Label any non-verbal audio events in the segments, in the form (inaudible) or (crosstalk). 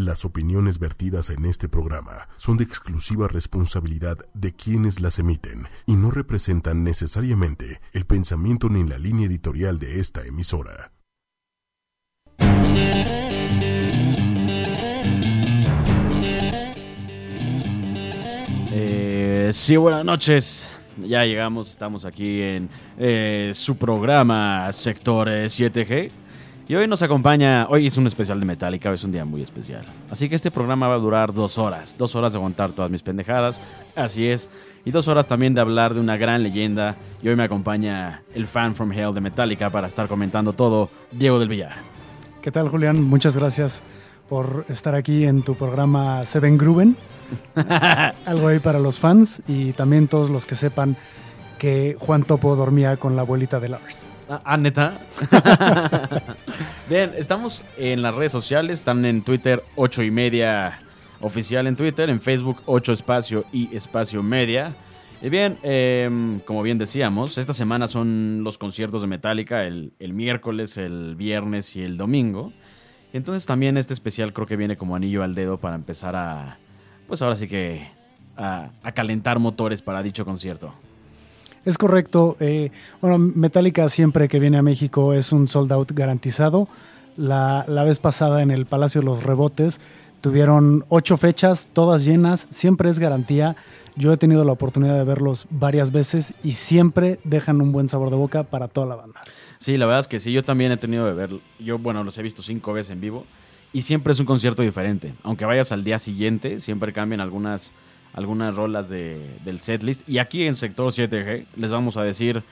Las opiniones vertidas en este programa son de exclusiva responsabilidad de quienes las emiten y no representan necesariamente el pensamiento ni la línea editorial de esta emisora. Eh, sí, buenas noches. Ya llegamos, estamos aquí en eh, su programa Sector 7G. Y hoy nos acompaña, hoy es un especial de Metallica, hoy es un día muy especial. Así que este programa va a durar dos horas, dos horas de aguantar todas mis pendejadas, así es, y dos horas también de hablar de una gran leyenda. Y hoy me acompaña el fan from hell de Metallica para estar comentando todo, Diego del Villar. ¿Qué tal, Julián? Muchas gracias por estar aquí en tu programa Seven Gruben. (laughs) Algo ahí para los fans y también todos los que sepan que Juan Topo dormía con la abuelita de Lars. Ah, neta. Bien, estamos en las redes sociales, están en Twitter 8 y media oficial en Twitter, en Facebook 8 espacio y espacio media. Y bien, em, como bien decíamos, esta semana son los conciertos de Metallica, el, miércoles, el viernes y el domingo. Entonces también este especial creo que viene como anillo al dedo para empezar a, pues ahora sí que, a calentar motores para dicho concierto. Es correcto. Eh, bueno, Metallica siempre que viene a México es un sold out garantizado. La, la, vez pasada en el Palacio de los Rebotes tuvieron ocho fechas, todas llenas, siempre es garantía. Yo he tenido la oportunidad de verlos varias veces y siempre dejan un buen sabor de boca para toda la banda. Sí, la verdad es que sí, yo también he tenido de ver, yo bueno, los he visto cinco veces en vivo y siempre es un concierto diferente. Aunque vayas al día siguiente, siempre cambian algunas algunas rolas de, del setlist. Y aquí en Sector 7G les vamos a decir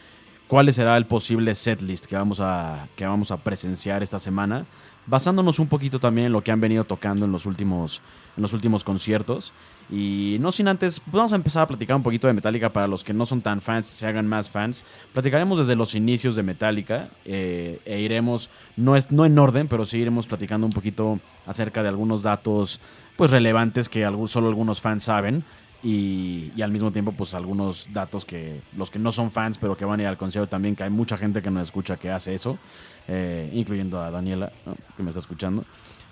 cuál será el posible setlist que vamos a, que vamos a presenciar esta semana, basándonos un poquito también en lo que han venido tocando en los últimos, en los últimos conciertos. Y no sin antes, pues vamos a empezar a platicar un poquito de Metallica para los que no son tan fans, se hagan más fans. Platicaremos desde los inicios de Metallica eh, e iremos, no, es, no en orden, pero sí iremos platicando un poquito acerca de algunos datos pues relevantes que solo algunos fans saben. Y, y, al mismo tiempo pues algunos datos que los que no son fans pero que van a ir al concierto también que hay mucha gente que nos escucha que hace eso eh, incluyendo a Daniela que me está escuchando.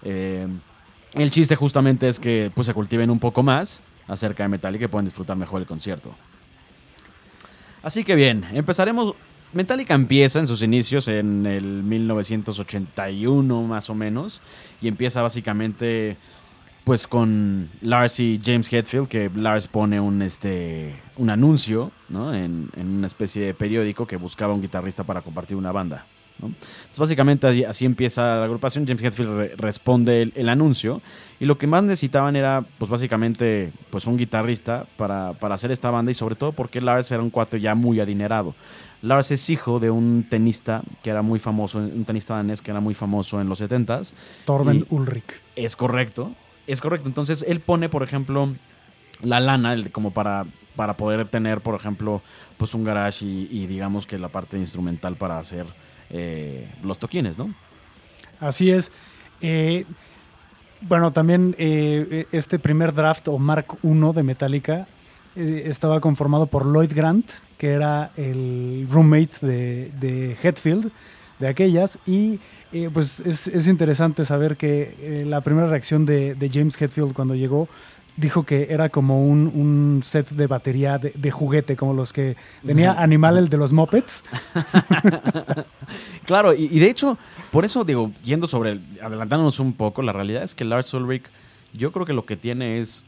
Eh, el chiste justamente es que pues se cultiven un poco más acerca de Metallica y puedan disfrutar mejor el concierto. Así que bien empezaremos. Metallica empieza en sus inicios en el 1981 más o menos y empieza básicamente pues con Lars y James Hetfield, que Lars pone un, este, un anuncio ¿no? en, en, una especie de periódico que buscaba un guitarrista para compartir una banda. ¿no? Entonces básicamente así, empieza la agrupación, James Hetfield re responde el, el, anuncio y lo que más necesitaban era pues básicamente pues un guitarrista para, para hacer esta banda y sobre todo porque Lars era un cuate ya muy adinerado. Lars es hijo de un tenista que era muy famoso, un tenista danés que era muy famoso en los 70s. Torben Ulrich. Es correcto. Es correcto. Entonces él pone, por ejemplo, la lana como para, para poder tener, por ejemplo, pues un garage y, digamos que la parte instrumental para hacer eh, los toquines, ¿no? Así es. Eh, bueno, también eh, este primer draft o Mark I de Metallica estaba conformado por Lloyd Grant, que era el roommate de, de Hetfield de aquellas y eh, pues es, es, interesante saber que eh, la primera reacción de, de, James Hetfield cuando llegó dijo que era como un, un set de batería de, de, juguete, como los que tenía Animal, el de los Muppets. (laughs) claro, y, y, de hecho, por eso digo, yendo sobre, el, adelantándonos un poco, la realidad es que Lars Ulrich, yo creo que lo que tiene es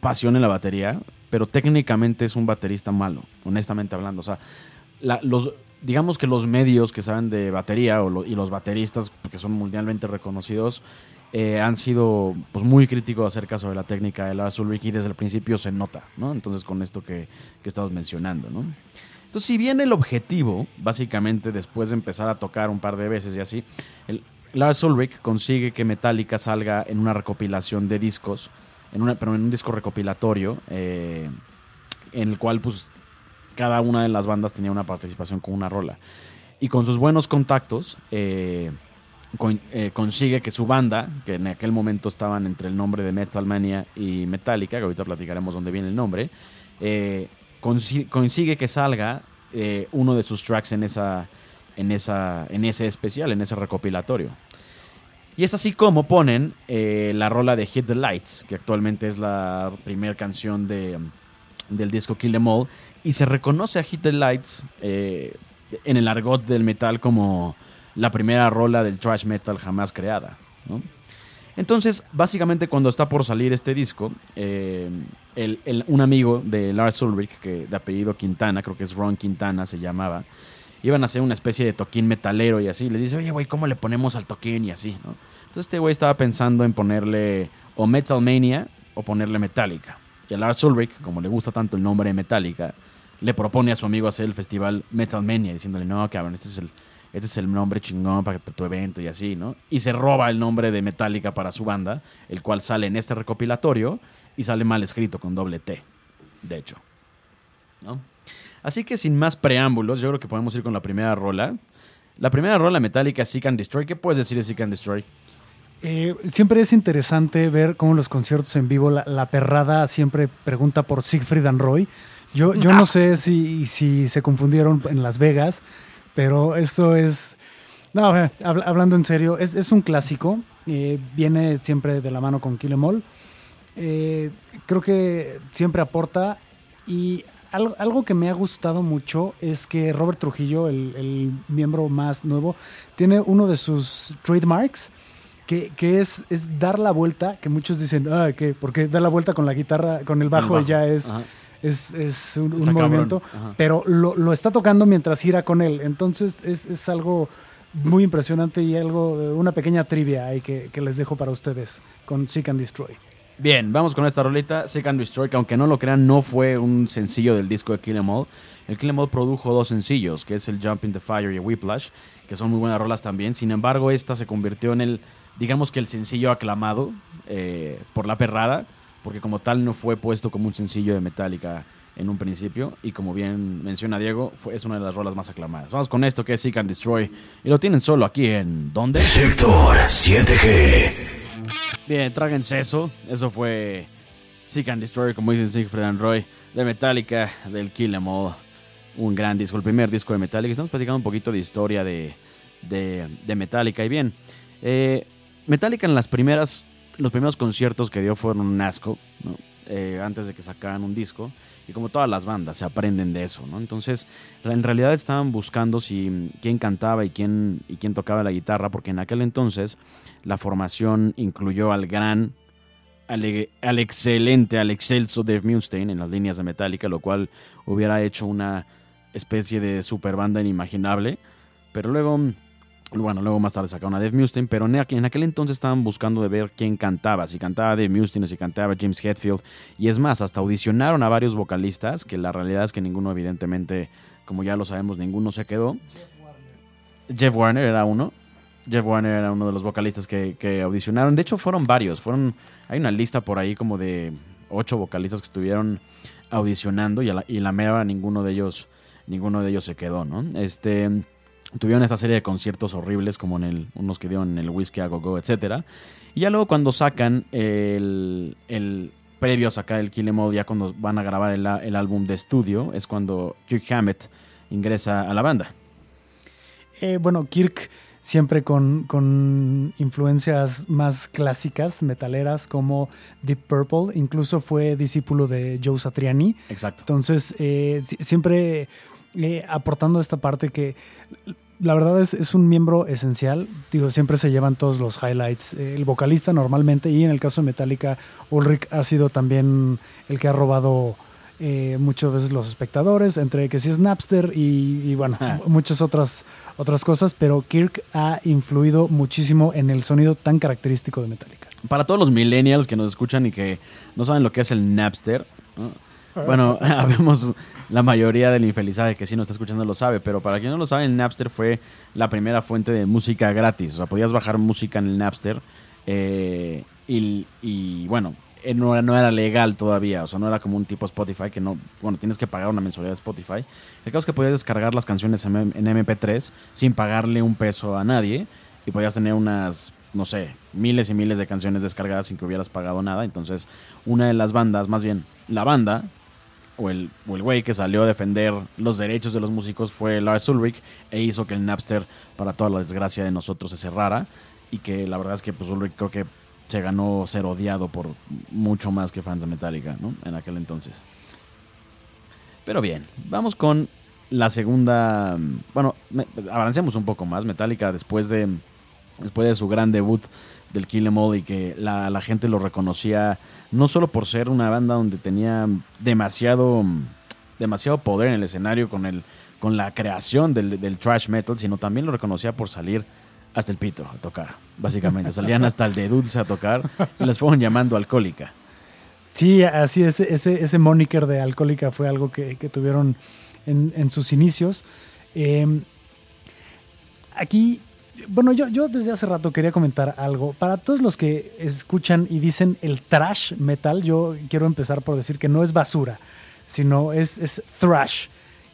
pasión en la batería, pero técnicamente es un baterista malo, honestamente hablando. O sea, la, los, digamos que los medios que saben de batería y los bateristas que son mundialmente reconocidos eh, han sido pues, muy críticos acerca sobre la técnica de Lars Ulrich y desde el principio se nota, ¿no? Entonces con esto que, que estamos mencionando, ¿no? Entonces si bien el objetivo, básicamente después de empezar a tocar un par de veces y así, el, Lars Ulrich consigue que Metallica salga en una recopilación de discos, en una, pero en un disco recopilatorio, eh, en el cual pues cada una de las bandas tenía una participación con una rola. Y con sus buenos contactos, eh, eh, consigue que su banda, que en aquel momento estaban entre el nombre de Metal Mania y Metallica, que ahorita platicaremos dónde viene el nombre, eh, consigue, que salga uno de sus tracks en, esa, en, esa, en ese especial, en ese recopilatorio. Y es así como ponen la rola de Hit the Lights, que actualmente es la primera canción de, del disco Kill Them All. Y se reconoce a Hit the Lights eh, en el argot del metal como la primera rola del thrash metal jamás creada. Entonces, básicamente cuando está por salir este disco, eh, un amigo de Lars Ulrich, que de apellido Quintana, creo que es Ron Quintana se llamaba, iban a hacer una especie de toquín metalero y así. Le dice, oye, güey, ¿cómo le ponemos al toquín? Y así, ¿no? Entonces este güey estaba pensando en ponerle o Metal Mania o ponerle Metallica. Y a Lars Ulrich, como le gusta tanto el nombre Metallica, le propone a su amigo hacer el festival Metal Mania, diciéndole, no, cabrón, este es el, este es el nombre chingón para tu evento y así, ¿no? Y se roba el nombre de Metallica para su banda, el cual sale en este recopilatorio y sale mal escrito con doble T, de hecho. ¿No? Así que sin más preámbulos, yo creo que podemos ir con la primera rola. La primera rola metálica es Seek and Destroy. ¿Qué puedes decir de Seek and Destroy? Eh, siempre es interesante ver cómo los conciertos en vivo la, la perrada siempre pregunta por Siegfried and Roy. Yo, yo no sé si, si se confundieron en Las Vegas, pero esto es... No, habl- hablando en serio, es, es un clásico. eh, viene siempre de la mano con Kill Em All. Eh, creo que siempre aporta y algo, algo que me ha gustado mucho es que Robert Trujillo, el, el miembro más nuevo, tiene uno de sus trademarks que, que es, es dar la vuelta, que muchos dicen, ah, ¿qué? ¿por qué dar la vuelta con la guitarra, con el bajo, y ya es, Ajá. Es, es un, movimiento? Ajá. Pero lo, lo está tocando mientras gira con él, entonces es, es algo muy impresionante y algo, una pequeña trivia ahí que, que les dejo para ustedes con Seek and Destroy. Bien, vamos con esta rolita, Seek and Destroy, que aunque no lo crean, no fue un sencillo del disco de Kill Em All. El Kill Em All produjo dos sencillos, que es el Jump in the Fire y Whiplash, que son muy buenas rolas también. Sin embargo, esta se convirtió en el, digamos que el sencillo aclamado eh, por la perrada, porque como tal no fue puesto como un sencillo de Metallica en un principio, y como bien menciona Diego, fue, es una de las rolas más aclamadas. Vamos con esto, que es Seek and Destroy, y lo tienen solo aquí en... ¿Dónde? Sector 7G. Bien, tráguense eso. Eso fue Seek and Destroy, como dicen Siegfried and Roy, de Metallica, del Kill Em All. Un gran disco, el primer disco de Metallica. Estamos platicando un poquito de historia de, de, de Metallica. Y bien, eh, Metallica en las primeras, los primeros conciertos que dio fueron un asco, ¿no? Eh, antes de que sacaran un disco. Y como todas las bandas, se aprenden de eso, ¿no? Entonces, en realidad estaban buscando si quién cantaba y quién, y quién tocaba la guitarra, porque en aquel entonces la formación incluyó al gran, al, al excelente, al excelso Dave Mustaine en las líneas de Metallica, lo cual hubiera hecho una especie de super banda inimaginable. Pero luego, bueno, luego más tarde sacaron a Dave Mustaine, pero en aquel, en aquel entonces estaban buscando de ver quién cantaba, si cantaba Dave Mustaine o si cantaba James Hetfield. Y es más, hasta audicionaron a varios vocalistas, que la realidad es que ninguno, evidentemente, como ya lo sabemos, ninguno se quedó. Jeff Warner era uno. Jeff Warner era uno de los vocalistas que, que audicionaron. De hecho, fueron varios. Fueron, hay una lista por ahí como de ocho vocalistas que estuvieron audicionando y, la, y la mera ninguno de ellos, ninguno de ellos se quedó, ¿no? Este, tuvieron esta serie de conciertos horribles como en el, unos que dieron en el Whiskey a Go Go, etcétera. Y ya luego cuando sacan el, el previo a sacar el Kill Em All, ya cuando van a grabar el, el álbum de estudio, es cuando Kirk Hammett ingresa a la banda. Eh, bueno, Kirk siempre con, con, influencias más clásicas, metaleras, como Deep Purple. Incluso fue discípulo de Joe Satriani. Exacto. Entonces, eh, siempre eh, aportando esta parte que la verdad es, es, un miembro esencial. Digo, siempre se llevan todos los highlights. El vocalista normalmente, y en el caso de Metallica, Ulrich ha sido también el que ha robado eh, muchas veces los espectadores, entre que si es Napster y, y bueno, (laughs) muchas otras, otras cosas, pero Kirk ha influido muchísimo en el sonido tan característico de Metallica. Para todos los millennials que nos escuchan y que no saben lo que es el Napster. Bueno, (laughs) vemos la mayoría del infelizaje que sí nos está escuchando lo sabe, pero para quien no lo sabe, el Napster fue la primera fuente de música gratis, o sea, podías bajar música en el Napster eh, y, y bueno, no era, no era, legal todavía, o sea, no era como un tipo Spotify que no, bueno, tienes que pagar una mensualidad de Spotify. El caso es que podías descargar las canciones en MP3 sin pagarle un peso a nadie y podías tener unas, no sé, miles y miles de canciones descargadas sin que hubieras pagado nada. Entonces, una de las bandas, más bien la banda, o el, o el güey que salió a defender los derechos de los músicos fue Lars Ulrich e hizo que el Napster, para toda la desgracia de nosotros, se cerrara. y que la verdad es que pues Ulrich creo que se ganó ser odiado por mucho más que fans de Metallica, ¿no? En aquel entonces. Pero bien, vamos con la segunda. Bueno, me- avancemos un poco más. Metallica, después de, después de su gran debut del Kill 'Em All y que la, gente lo reconocía no solo por ser una banda donde tenía demasiado, demasiado poder en el escenario con, el, con la creación del, del trash metal, sino también lo reconocía por salir hasta el pito a tocar, básicamente. Salían hasta el de dulce a tocar y les fueron llamando alcohólica. Sí, así es. Ese, ese moniker de alcohólica fue algo que, que tuvieron en, en sus inicios. Eh, aquí, bueno, yo, yo desde hace rato quería comentar algo. Para todos los que escuchan y dicen el trash metal, yo quiero empezar por decir que no es basura, sino es, es thrash.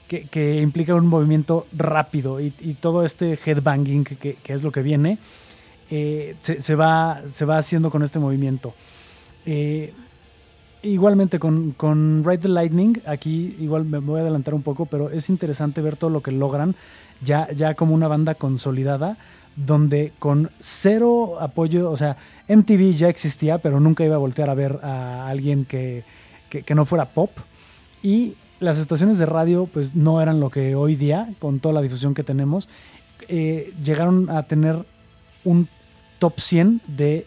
Que, que implica un movimiento rápido y, y todo este headbanging que, que, es lo que viene, eh, se, se va, se va haciendo con este movimiento. Eh, Igualmente con, con Ride the Lightning, aquí igual me voy a adelantar un poco, pero es interesante ver todo lo que logran ya, ya como una banda consolidada, donde con cero apoyo, o sea, MTV ya existía, pero nunca iba a voltear a ver a alguien que, que, no fuera pop. Y las estaciones de radio pues no eran lo que hoy día, con toda la difusión que tenemos, eh, llegaron a tener un top 100 de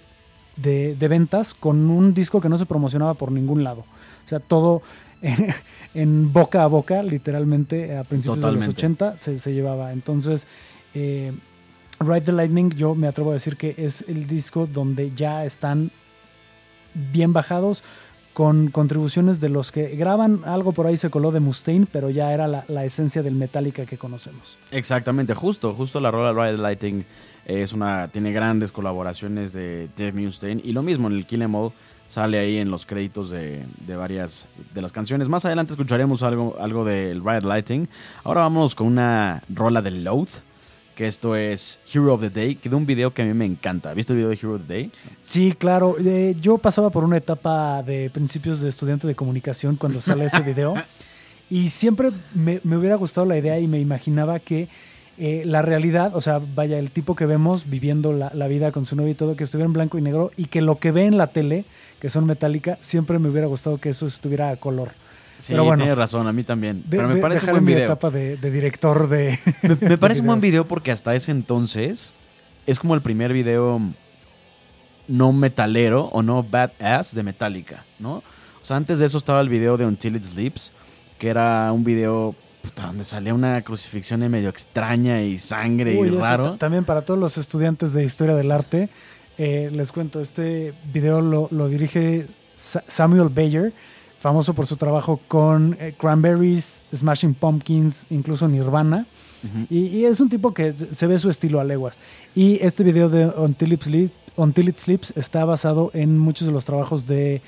de, de, ventas con un disco que no se promocionaba por ningún lado. O sea, todo en, (laughs) en boca a boca, literalmente, a principios Totalmente. de los 80 se, se llevaba. Entonces, eh, Ride the Lightning, yo me atrevo a decir que es el disco donde ya están bien bajados con contribuciones de los que graban, algo por ahí se coló de Mustaine, pero ya era la, la esencia del Metallica que conocemos. Exactamente, justo, justo la rola Ride the Lightning es una, tiene grandes colaboraciones de Dave Mustaine y lo mismo en el Kill 'Em All sale ahí en los créditos de, de, varias de las canciones. Más adelante escucharemos algo, algo del Riot Lighting. Ahora vamos con una rola de Loath, que esto es Hero of the Day, que de un video que a mí me encanta. ¿Viste el video de Hero of the Day? Sí, claro. Eh, yo pasaba por una etapa de principios de estudiante de comunicación cuando sale ese video (laughs) y siempre me, me hubiera gustado la idea y me imaginaba que eh, la realidad, o sea, vaya, el tipo que vemos viviendo la, la, vida con su novio y todo, que estuviera en blanco y negro y que lo que ve en la tele, que son metálica, siempre me hubiera gustado que eso estuviera a color. Sí, Pero bueno, tienes razón, a mí también. De, Pero me de, parece un en buen mi video. etapa de, de director de. (laughs) Me, me parece un buen video porque hasta ese entonces es como el primer video no metalero o no badass de Metallica, ¿no? O sea, antes de eso estaba el video de Until It Sleeps, que era un video puta, donde salía una crucifixión medio extraña y sangre Uy, y raro. ta- También para todos los estudiantes de historia del arte, eh, les cuento, este video lo, lo dirige Sa- Samuel Bayer, famoso por su trabajo con eh, Cranberries, Smashing Pumpkins, incluso Nirvana. Ujú. Y, y es un tipo que se ve su estilo a leguas. Y este video de Until It Sleeps, Until It Sleeps está basado en muchos de los trabajos de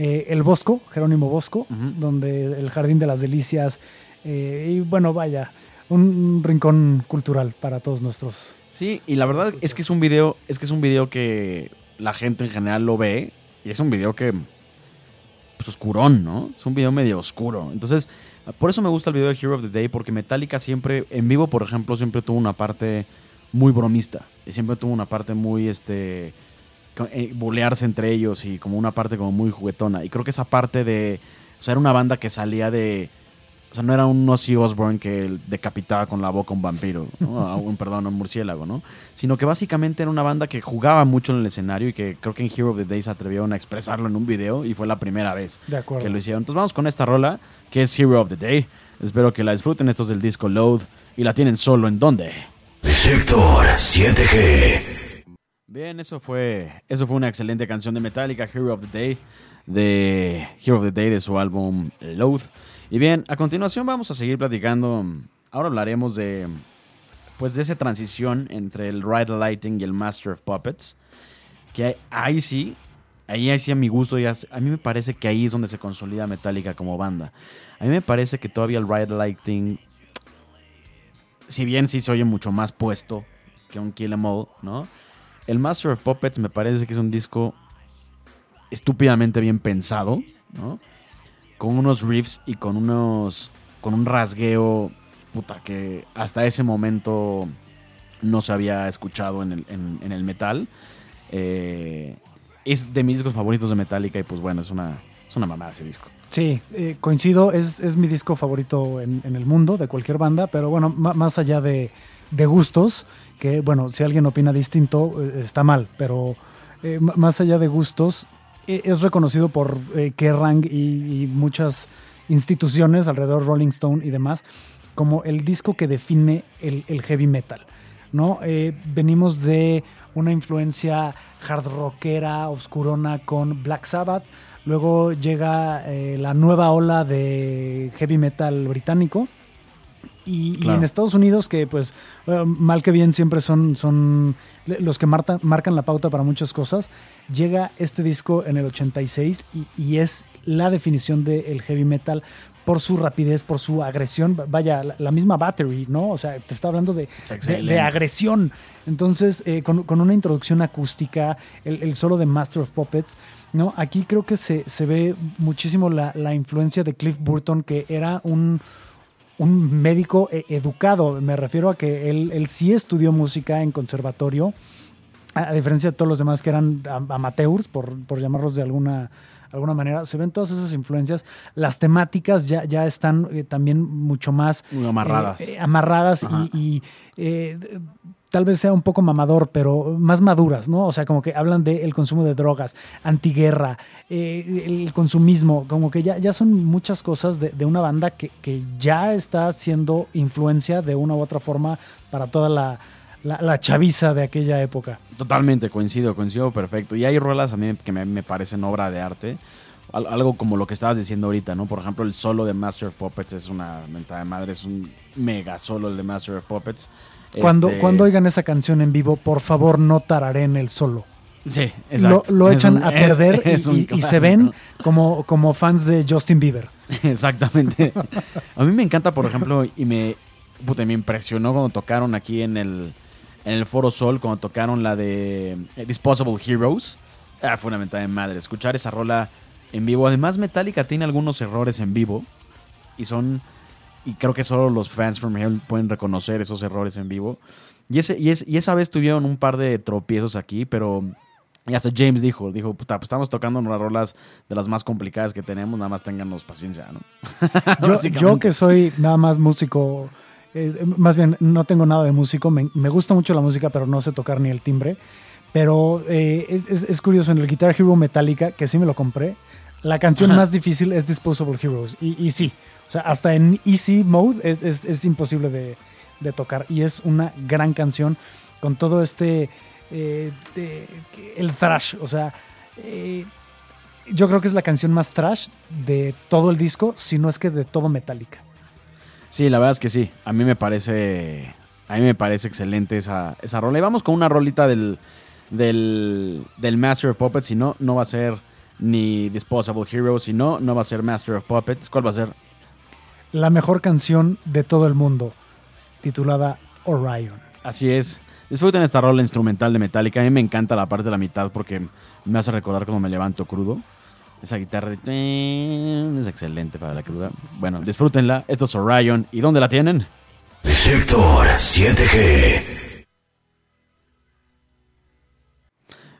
eh, El Bosco, Jerónimo Bosco, donde El Jardín de las Delicias. Eh, y bueno, vaya, un rincón cultural para todos nuestros. Sí, y la verdad es que es un video, es que es un video que la gente en general lo ve y es un video que pues oscurón, ¿no? Es un video medio oscuro. Entonces, por eso me gusta el video de Hero of the Day porque Metallica siempre en vivo, por ejemplo, siempre tuvo una parte muy bromista y siempre tuvo una parte muy este eh, bulearse entre ellos y como una parte como muy juguetona y creo que esa parte de o sea, era una banda que salía de o sea, no era un Ozzy Osbourne que decapitaba con la boca a un vampiro, ¿no? A un, perdón, a un murciélago, ¿no? Sino que básicamente era una banda que jugaba mucho en el escenario y que creo que en Hero of the Day se atrevieron a expresarlo en un video y fue la primera vez De que lo hicieron. Entonces vamos con esta rola que es Hero of the Day. Espero que la disfruten. Esto es del disco Load y la tienen solo en dónde. Sector 7G. Bien, eso fue, eso fue una excelente canción de Metallica, Hero of the Day, de Hero of the Day de su álbum Loath. Y bien, a continuación vamos a seguir platicando. Ahora hablaremos de, pues, de esa transición entre el Ride Lighting y el Master of Puppets. Que ahí sí, ahí, sí a mi gusto, ya, a mí me parece que ahí es donde se consolida Metallica como banda. A mí me parece que todavía el Ride Lighting, si bien sí se oye mucho más puesto que un Kill 'Em All, ¿no? El Master of Puppets me parece que es un disco estúpidamente bien pensado, ¿no? Con unos riffs y con unos. con un rasgueo. Puta, que hasta ese momento no se había escuchado en el, en- el metal. Eh, es de mis discos favoritos de Metallica y pues bueno, es una, es una mamada ese disco. Sí, eh, coincido, es, es mi disco favorito en, en el mundo de cualquier banda, pero bueno, más allá de, de gustos, que bueno, si alguien opina distinto, eh, está mal, pero eh, más allá de gustos, eh, es reconocido por eh, Kerrang y, y muchas instituciones alrededor Rolling Stone y demás como el disco que define el, heavy metal. ¿no? Eh, venimos de una influencia hard rockera, obscurona con Black Sabbath. Luego llega eh, la nueva ola de heavy metal británico. Y, y en Estados Unidos, que pues eh, mal que bien siempre son, son los que martan- marcan la pauta para muchas cosas, llega este disco en el 86 y, y es la definición del heavy metal por su rapidez, por su agresión. Vaya, la, la misma Battery, ¿no? O sea, te está hablando de, de, de agresión. Entonces, eh, con, con una introducción acústica, el, el solo de Master of Puppets, ¿no? Aquí creo que se, se ve muchísimo la, la influencia de Cliff Burton, que era un, un médico eh, educado. Me refiero a que él, él sí estudió música en conservatorio, a, diferencia de todos los demás que eran am- amateurs, por, por llamarlos de alguna, alguna manera. Se ven todas esas influencias. Las temáticas ya, ya están eh, también mucho más Muy amarradas. eh, eh, amarradas Ajá. y, y, tal vez sea un poco mamador, pero más maduras, ¿no? O sea, como que hablan del consumo de drogas, antiguerra, eh, el consumismo, como que ya, ya son muchas cosas de, de una banda que, que ya está siendo influencia de una u otra forma para toda la, la, chaviza de aquella época. Totalmente, coincido, coincido perfecto. Y hay rolas a mí que me, me parecen obra de arte. Al- algo como lo que estabas diciendo ahorita, ¿no? Por ejemplo, el solo de Master of Puppets es una mentada de madre, es un mega solo el de Master of Puppets. Cuando, Este, cuando oigan esa canción en vivo, por favor no tararen el solo. Sí, Lo, exacto. lo Es echan un- a perder (laughs) y- es y, y se ven como, como fans de Justin Bieber. (laughs) Exactamente. A mí me encanta, por ejemplo, y me, puta, me impresionó cuando tocaron aquí en el, en el Foro Sol, cuando tocaron la de eh, Disposable Heroes. Ah, fue una mentada de madre. Escuchar esa rola en vivo. Además, Metallica tiene algunos errores en vivo. Y son. Y creo que solo los fans from Hell pueden reconocer esos errores en vivo. Y, ese, y, es, y esa vez tuvieron un par de tropiezos aquí, pero. Y hasta James dijo, dijo, puta, pues estamos tocando unas rolas de las más complicadas que tenemos, nada más ténganos paciencia, ¿no? (laughs) Yo, que soy nada más músico, eh, más bien no tengo nada de músico, me, me gusta mucho la música, pero no sé tocar ni el timbre. Pero eh, es, es- es curioso, en el Guitar Hero Metallica, que sí me lo compré, la canción Ajá. más difícil es Disposable Heroes. Y, y sí, o sea, hasta en Easy Mode es, es- es imposible de, de tocar. Y es una gran canción con todo este, eh, el thrash, o sea... eh, yo creo que es la canción más trash de todo el disco, si no es que de todo Metallica. Sí, la verdad es que sí. A mí me parece. A mí me parece excelente esa, esa rola. Y vamos con una rolita del, del, del Master of Puppets. Si no, no va a ser ni Disposable Heroes. Si no, no va a ser Master of Puppets. ¿Cuál va a ser? La mejor canción de todo el mundo, titulada Orion. Así es. Disfruten esta rola instrumental de Metallica. A mí me encanta la parte de la mitad porque me hace recordar cuando me levanto crudo. Esa guitarra de... es excelente para la cruda. Bueno, disfrútenla. Esto es Orion. ¿Y dónde la tienen? Sector 7G.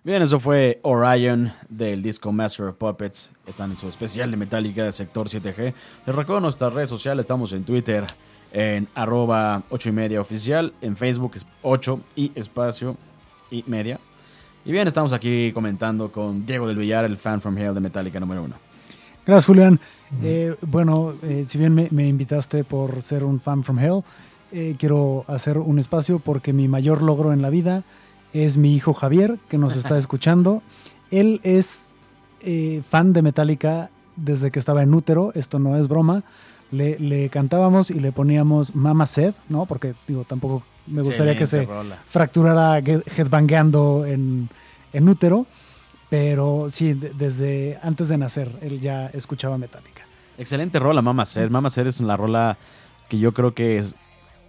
Bien, eso fue Orion del disco Master of Puppets. Están en su especial de Metallica de Sector 7G. Les recuerdo nuestras redes sociales. Estamos en Twitter en arroba 8 y media oficial. En Facebook es 8 y espacio y media. Y bien, estamos aquí comentando con Diego del Villar, el fan from Hell de Metallica número uno. Gracias, Julián. Eh, bueno, eh, si bien me, me invitaste por ser un fan from hell, eh, quiero hacer un espacio porque mi mayor logro en la vida es mi hijo Javier, que nos está (laughs) escuchando. Él es eh, fan de Metallica desde que estaba en útero, esto no es broma. Le, le cantábamos y le poníamos Mama Sed, ¿no? Porque, digo, tampoco me gustaría que se rola. fracturara headbangueando en, en útero. Pero sí, de- desde antes de nacer, él ya escuchaba Metallica. Excelente rola, Mama Ser. Mama Ser es la rola que yo creo que es-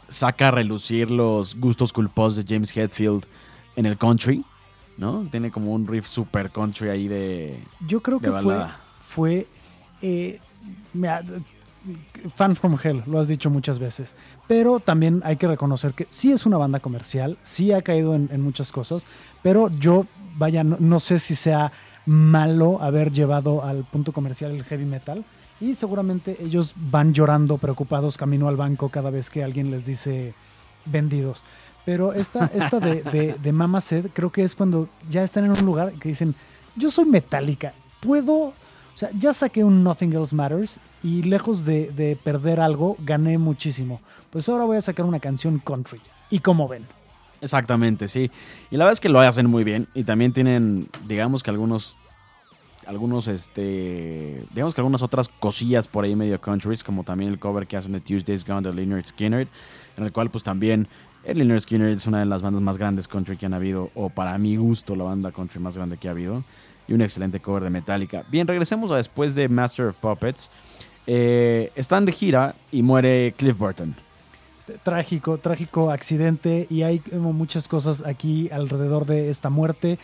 saca a relucir los gustos culposos de James Hetfield en el country, ¿no? Tiene como un riff super country ahí de... Yo creo De que fue, fue eh, mira, Fan from Hell, lo has dicho muchas veces. Pero también hay que reconocer que sí es una banda comercial, sí ha caído en, en muchas cosas, pero yo, vaya, no, no sé si sea malo haber llevado al punto comercial el heavy metal. Y seguramente ellos van llorando, preocupados, camino al banco cada vez que alguien les dice vendidos. Pero esta, esta de, de, de Mama Said creo que es cuando ya están en un lugar que dicen, yo soy metálica, puedo, o sea, ya saqué un Nothing Else Matters y lejos de, de perder algo, gané muchísimo. Pues ahora voy a sacar una canción country. ¿Y como ven? Exactamente, sí. Y la verdad es que lo hacen muy bien. Y también tienen, digamos que algunos. Algunos, este. Digamos que algunas otras cosillas por ahí medio countries, como también el cover que hacen de Tuesday's Gone de Leonard Skinner, en el cual, pues también. Leonard Skinner es una de las bandas más grandes country que han habido, o para mi gusto, la banda country más grande que ha habido. Y un excelente cover de Metallica. Bien, regresemos a después de Master of Puppets. Eh, están de gira y muere Cliff Burton. trágico, trágico accidente y hay muchas cosas aquí alrededor de esta muerte,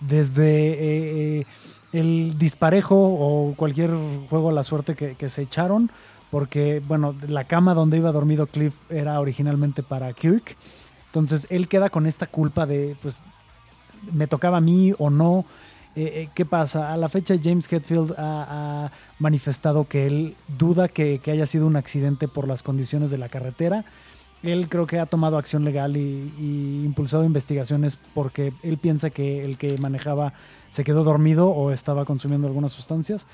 desde eh, eh, el disparejo o cualquier juego a la suerte que, se echaron, porque bueno, la cama donde iba dormido Cliff era originalmente para Kirk, entonces él queda con esta culpa de, pues, me tocaba a mí o no. Eh, ¿Qué pasa? A la fecha James Hetfield ha, ha manifestado que él duda que, que haya sido un accidente por las condiciones de la carretera él creo que ha tomado acción legal y, y, impulsado investigaciones porque él piensa que el que manejaba se quedó dormido o estaba consumiendo algunas sustancias.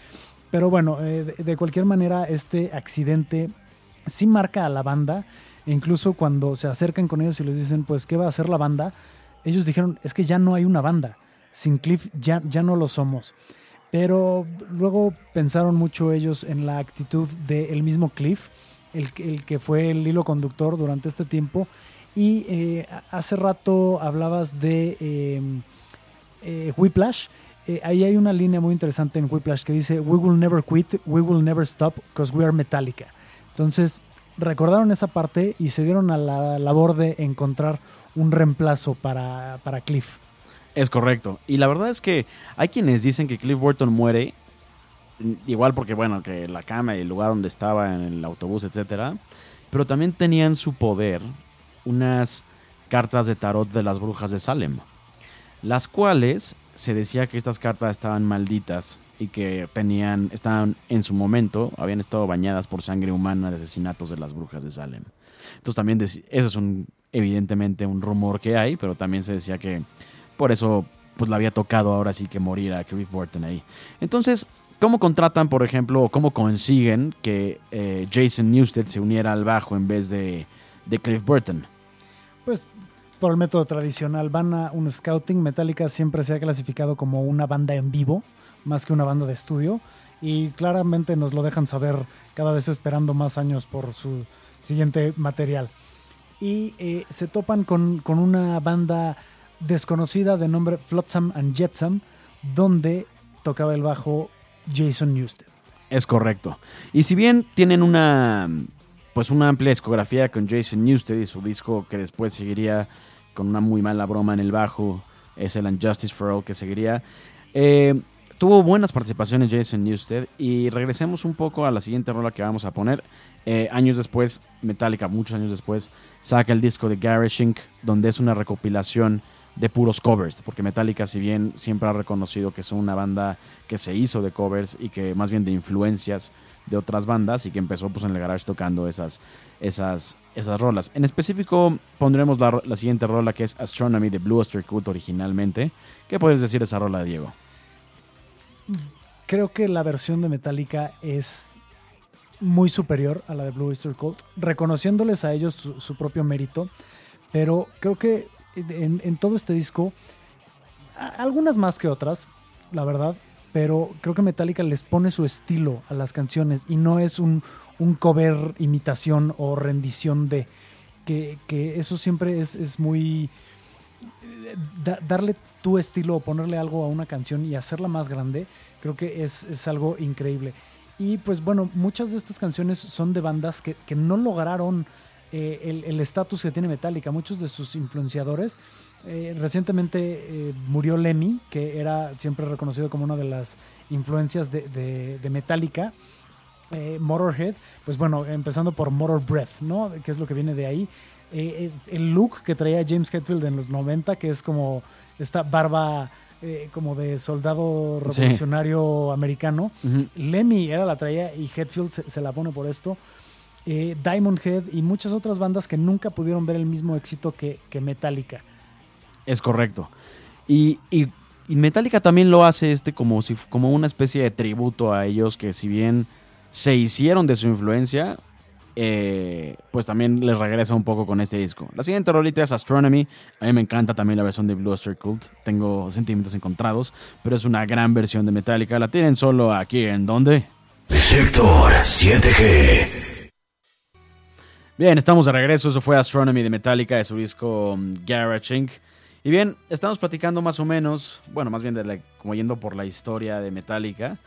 Pero bueno, eh, de, cualquier manera, este accidente sí marca a la banda. E incluso cuando se acercan con ellos y les dicen, pues, ¿qué va a hacer la banda? Ellos dijeron, es que ya no hay una banda. Sin Cliff ya, ya no lo somos. Pero luego pensaron mucho ellos en la actitud del mismo Cliff el, el, que fue el hilo conductor durante este tiempo. Y eh, hace rato hablabas de eh, eh, Whiplash. Ahí hay una línea muy interesante en Whiplash que dice, We will never quit, we will never stop, because we are Metallica. Entonces, recordaron esa parte y se dieron a la labor de encontrar un reemplazo para, para Cliff. Es correcto. Y la verdad es que hay quienes dicen que Cliff Burton muere igual porque bueno, que la cama y el lugar donde estaba en el autobús, etcétera, pero también tenían su poder unas cartas de tarot de las brujas de Salem, las cuales se decía que estas cartas estaban malditas y que tenían estaban en su momento habían estado bañadas por sangre humana de asesinatos de las brujas de Salem. Entonces también eso es un evidentemente un rumor que hay, pero también se decía que por eso pues le había tocado ahora sí que morir a Cliff Burton ahí. Entonces, ¿Cómo contratan, por ejemplo, o cómo consiguen que eh, Jason Newsted se uniera al bajo en vez de, de, Cliff Burton? Pues por el método tradicional, van a un scouting. Metallica siempre se ha clasificado como una banda en vivo, más que una banda de estudio. Y claramente nos lo dejan saber cada vez esperando más años por su siguiente material. Y eh, se topan con, con una banda desconocida de nombre Flotsam and Jetsam, donde tocaba el bajo Jason Newsted. Es correcto. Y si bien tienen una pues una amplia discografía con Jason Newsted y su disco que después seguiría con una muy mala broma en el bajo, es el Unjustice for All que seguiría. Eh, tuvo buenas participaciones Jason Newsted y regresemos un poco a la siguiente rola que vamos a poner. Eh, años después, Metallica, muchos años después, saca el disco de Garage Inc., donde es una recopilación de puros covers, porque Metallica, si bien siempre ha reconocido que son una banda que se hizo de covers y que más bien de influencias de otras bandas y que empezó pues en el garage tocando esas, esas, esas rolas. En específico pondremos la, la siguiente rola que es Astronomy de Blue Oyster Cult originalmente. ¿Qué puedes decir de esa rola, Diego? Creo que la versión de Metallica es muy superior a la de Blue Oyster Cult, reconociéndoles a ellos su, propio mérito, pero creo que en, todo este disco, algunas más que otras, la verdad, pero creo que Metallica les pone su estilo a las canciones y no es un, un cover, imitación o rendición de. Que, que eso siempre es, es muy. Da, darle tu estilo o ponerle algo a una canción y hacerla más grande, creo que es, es algo increíble. Y pues bueno, muchas de estas canciones son de bandas que, que no lograron eh, el estatus que tiene Metallica. Muchos de sus influenciadores. Eh, recientemente eh, murió Lemmy, que era siempre reconocido como una de las influencias de, de, de, Metallica. Motorhead, pues bueno, empezando por Motor Breath, ¿no? Que es lo que viene de ahí. El look que traía James Hetfield en los 90, que es como esta barba eh, como de soldado Sí. revolucionario americano. Ujú. Lemmy era la traía y Hetfield se, se la pone por esto. Eh, Diamond Head y muchas otras bandas que nunca pudieron ver el mismo éxito que, que Metallica. Es correcto. Y, y- y Metallica también lo hace este como, si, como una especie de tributo a ellos que si bien se hicieron de su influencia, eh, pues también les regresa un poco con este disco. La siguiente rolita es Astronomy. A mí me encanta también la versión de Blue Oyster Cult. Tengo sentimientos encontrados, pero es una gran versión de Metallica. La tienen solo aquí en donde... Sector 7G. Bien, estamos de regreso. Eso fue Astronomy de Metallica de su disco um, Garage Inc. Y bien, estamos platicando más o menos, bueno, más bien de la- como yendo por la historia de Metallica.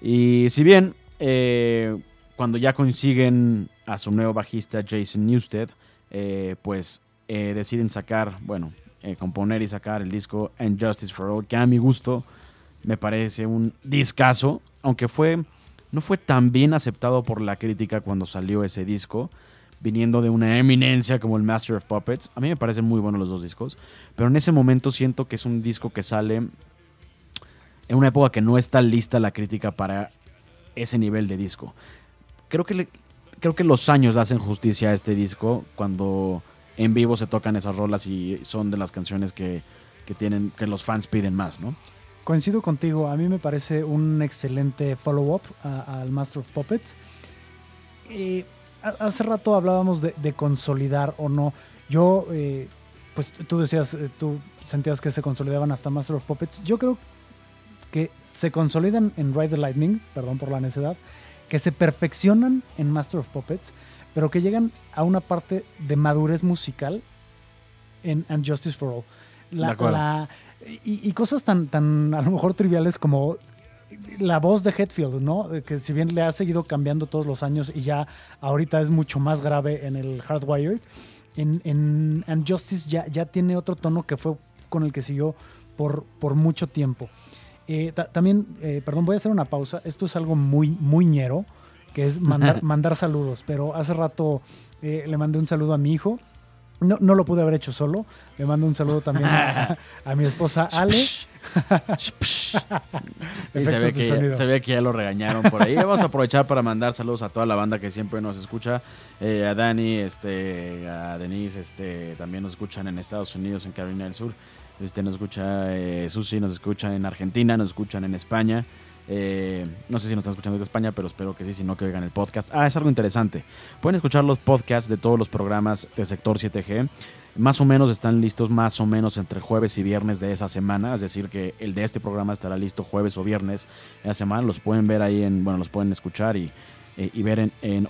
Y si bien eh, cuando ya consiguen a su nuevo bajista Jason Newsted, eh, pues eh, deciden sacar, bueno, componer y sacar el disco And Justice for All, que a mi gusto me parece un discazo, aunque fue no fue tan bien aceptado por la crítica cuando salió ese disco, viniendo de una eminencia como el Master of Puppets. A mí me parecen muy buenos los dos discos, pero en ese momento siento que es un disco que sale en una época que no está lista la crítica para ese nivel de disco. Creo que, le- creo que los años hacen justicia a este disco cuando en vivo se tocan esas rolas y son de las canciones que, que tienen que los fans piden más, ¿no? Coincido contigo, a mí me parece un excelente follow-up al Master of Puppets. Eh, hace rato hablábamos de, de consolidar o no. Yo, eh, pues tú decías, eh, tú sentías que se consolidaban hasta Master of Puppets. Yo creo que se consolidan en Ride the Lightning, perdón por la necedad, que se perfeccionan en Master of Puppets, pero que llegan a una parte de madurez musical en And Justice for All. La- y, y cosas tan, tan a lo mejor triviales como la voz de Hetfield, ¿no? Que si bien le ha seguido cambiando todos los años y ya ahorita es mucho más grave en el Hardwired, en, en And Justice ya, ya tiene otro tono que fue con el que siguió por, por mucho tiempo. Eh, ta- también, eh, perdón, voy a hacer una pausa. Esto es algo muy, muy ñero, que es mandar, (laughs) mandar saludos. Pero hace rato eh, le mandé un saludo a mi hijo. No, no lo pude haber hecho solo. Le mando un saludo también a, (laughs) a mi esposa Ale. (laughs) Sí, que, ve que ya lo regañaron por ahí. Vamos a aprovechar para mandar saludos a toda la banda que siempre nos escucha. Eh, a Dani, este, a Denise, este, también nos escuchan en Estados Unidos, en Carolina del Sur. Este, nos escucha eh, Susi, nos escuchan en Argentina, nos escuchan en España. Eh, no sé si nos están escuchando de España, pero espero que sí, si no que oigan el podcast. Ah, es algo interesante. Pueden escuchar los podcasts de todos los programas de Sector 7G. Más o menos están listos más o menos entre jueves y viernes de esa semana. Es decir, que el de este programa estará listo jueves o viernes de semana. Los pueden ver ahí en, bueno, los pueden escuchar y, eh, y ver en, en.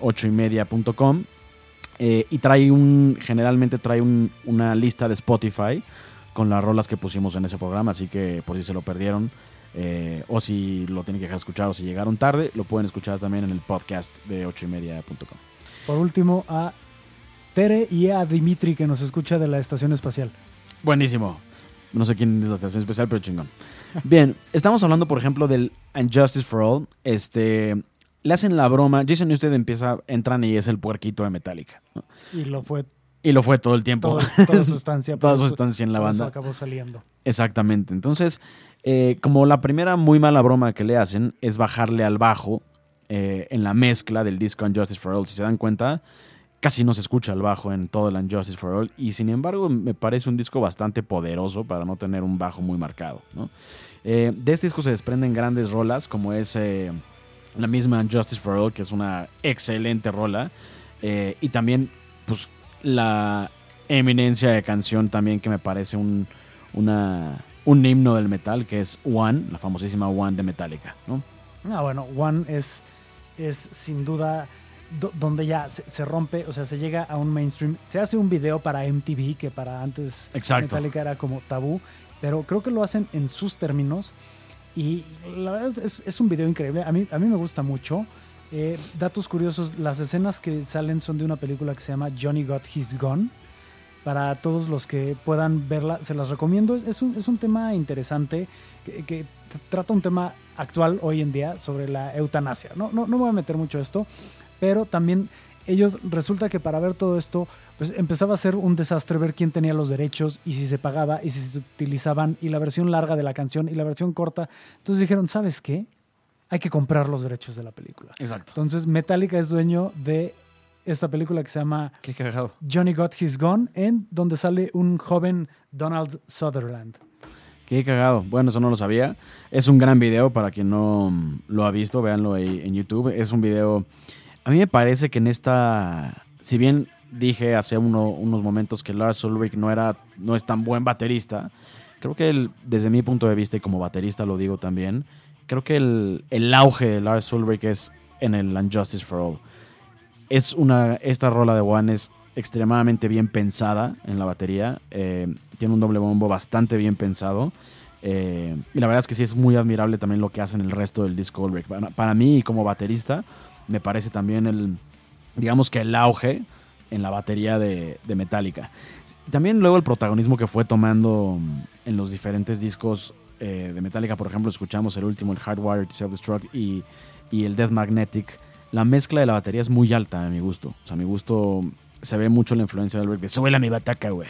Eh, y trae un, generalmente trae un- una lista de Spotify con las rolas que pusimos en ese programa. Así que por si se lo perdieron eh, o si lo tienen que dejar escuchar o si llegaron tarde, lo pueden escuchar también en el podcast de ochoymedia.com. Por último, a Tere y a Dimitri, que nos escucha de la Estación Espacial. Buenísimo. No sé quién es la estación especial, pero chingón. Bien, estamos hablando, por ejemplo, del Unjustice for All. Este, le hacen la broma. Jason Newsted empieza, entran y es el puerquito de Metallica. ¿no? Y lo fue Y lo fue todo el tiempo. todo- toda su estancia. (laughs) Toda su estancia en la por eso banda. acabó saliendo. Exactamente. Entonces, eh, como la primera muy mala broma que le hacen es bajarle al bajo eh, en la mezcla del disco Unjustice for All. Si se dan cuenta, casi no se escucha el bajo en todo el Unjustice for All. Y sin embargo, me parece un disco bastante poderoso para no tener un bajo muy marcado. ¿no? Eh, de este disco se desprenden grandes rolas, como es la misma Unjustice for All, que es una excelente rola. Y también, pues, la eminencia de canción también que me parece un, una, un himno del metal, que es One, la famosísima One de Metallica. ¿no? Ah, bueno, One es, es sin duda do- donde ya se, se rompe, o sea, se llega a un mainstream. Se hace un video para MTV, que para antes Exacto. Metallica era como tabú, pero creo que lo hacen en sus términos. Y la verdad es, es- es un video increíble. A mí, a mí me gusta mucho. Eh, datos curiosos, las escenas que salen son de una película que se llama Johnny Got His Gun. para todos los que puedan verla, se las recomiendo. Es, un, es un tema interesante que, que trata un tema actual hoy en día sobre la eutanasia. No, no, no voy a meter mucho esto, pero también ellos resulta que para ver todo esto, pues empezaba a ser un desastre ver quién tenía los derechos y si se pagaba y si se utilizaban y la versión larga de la canción y la versión corta. Entonces dijeron, ¿sabes qué? Hay que comprar los derechos de la película. Exacto. Entonces Metallica es dueño de esta película que se llama Qué. Johnny Got His Gone, en donde sale un joven Donald Sutherland. Qué cagado. Bueno, eso no lo sabía. Es un gran video para quien no mm, lo ha visto, véanlo ahí en YouTube. Es un video. A mí me parece que en esta. Si bien dije hace uno- unos momentos que Lars Ulrich no era. no es tan buen baterista. Creo que el- desde mi punto de vista, y como baterista lo digo también, creo que el, el auge de Lars Ulrich es en el Unjustice for All. Es una. Esta rola de One es extremadamente bien pensada en la batería. eh, tiene un doble bombo bastante bien pensado. eh, y la verdad es que sí es muy admirable también lo que hacen el resto del disco Ulrich. Para, para mí, como baterista, me parece también el. digamos que el auge en la batería de, de Metallica. También luego el protagonismo que fue tomando en los diferentes discos eh, de Metallica, por ejemplo, escuchamos el último, el Hardwired Self-Destruct y, y el Death Magnetic. La mezcla de la batería es muy alta a mi gusto. O sea, a mi gusto se ve mucho la influencia del break de súbele a mi bataca, güey.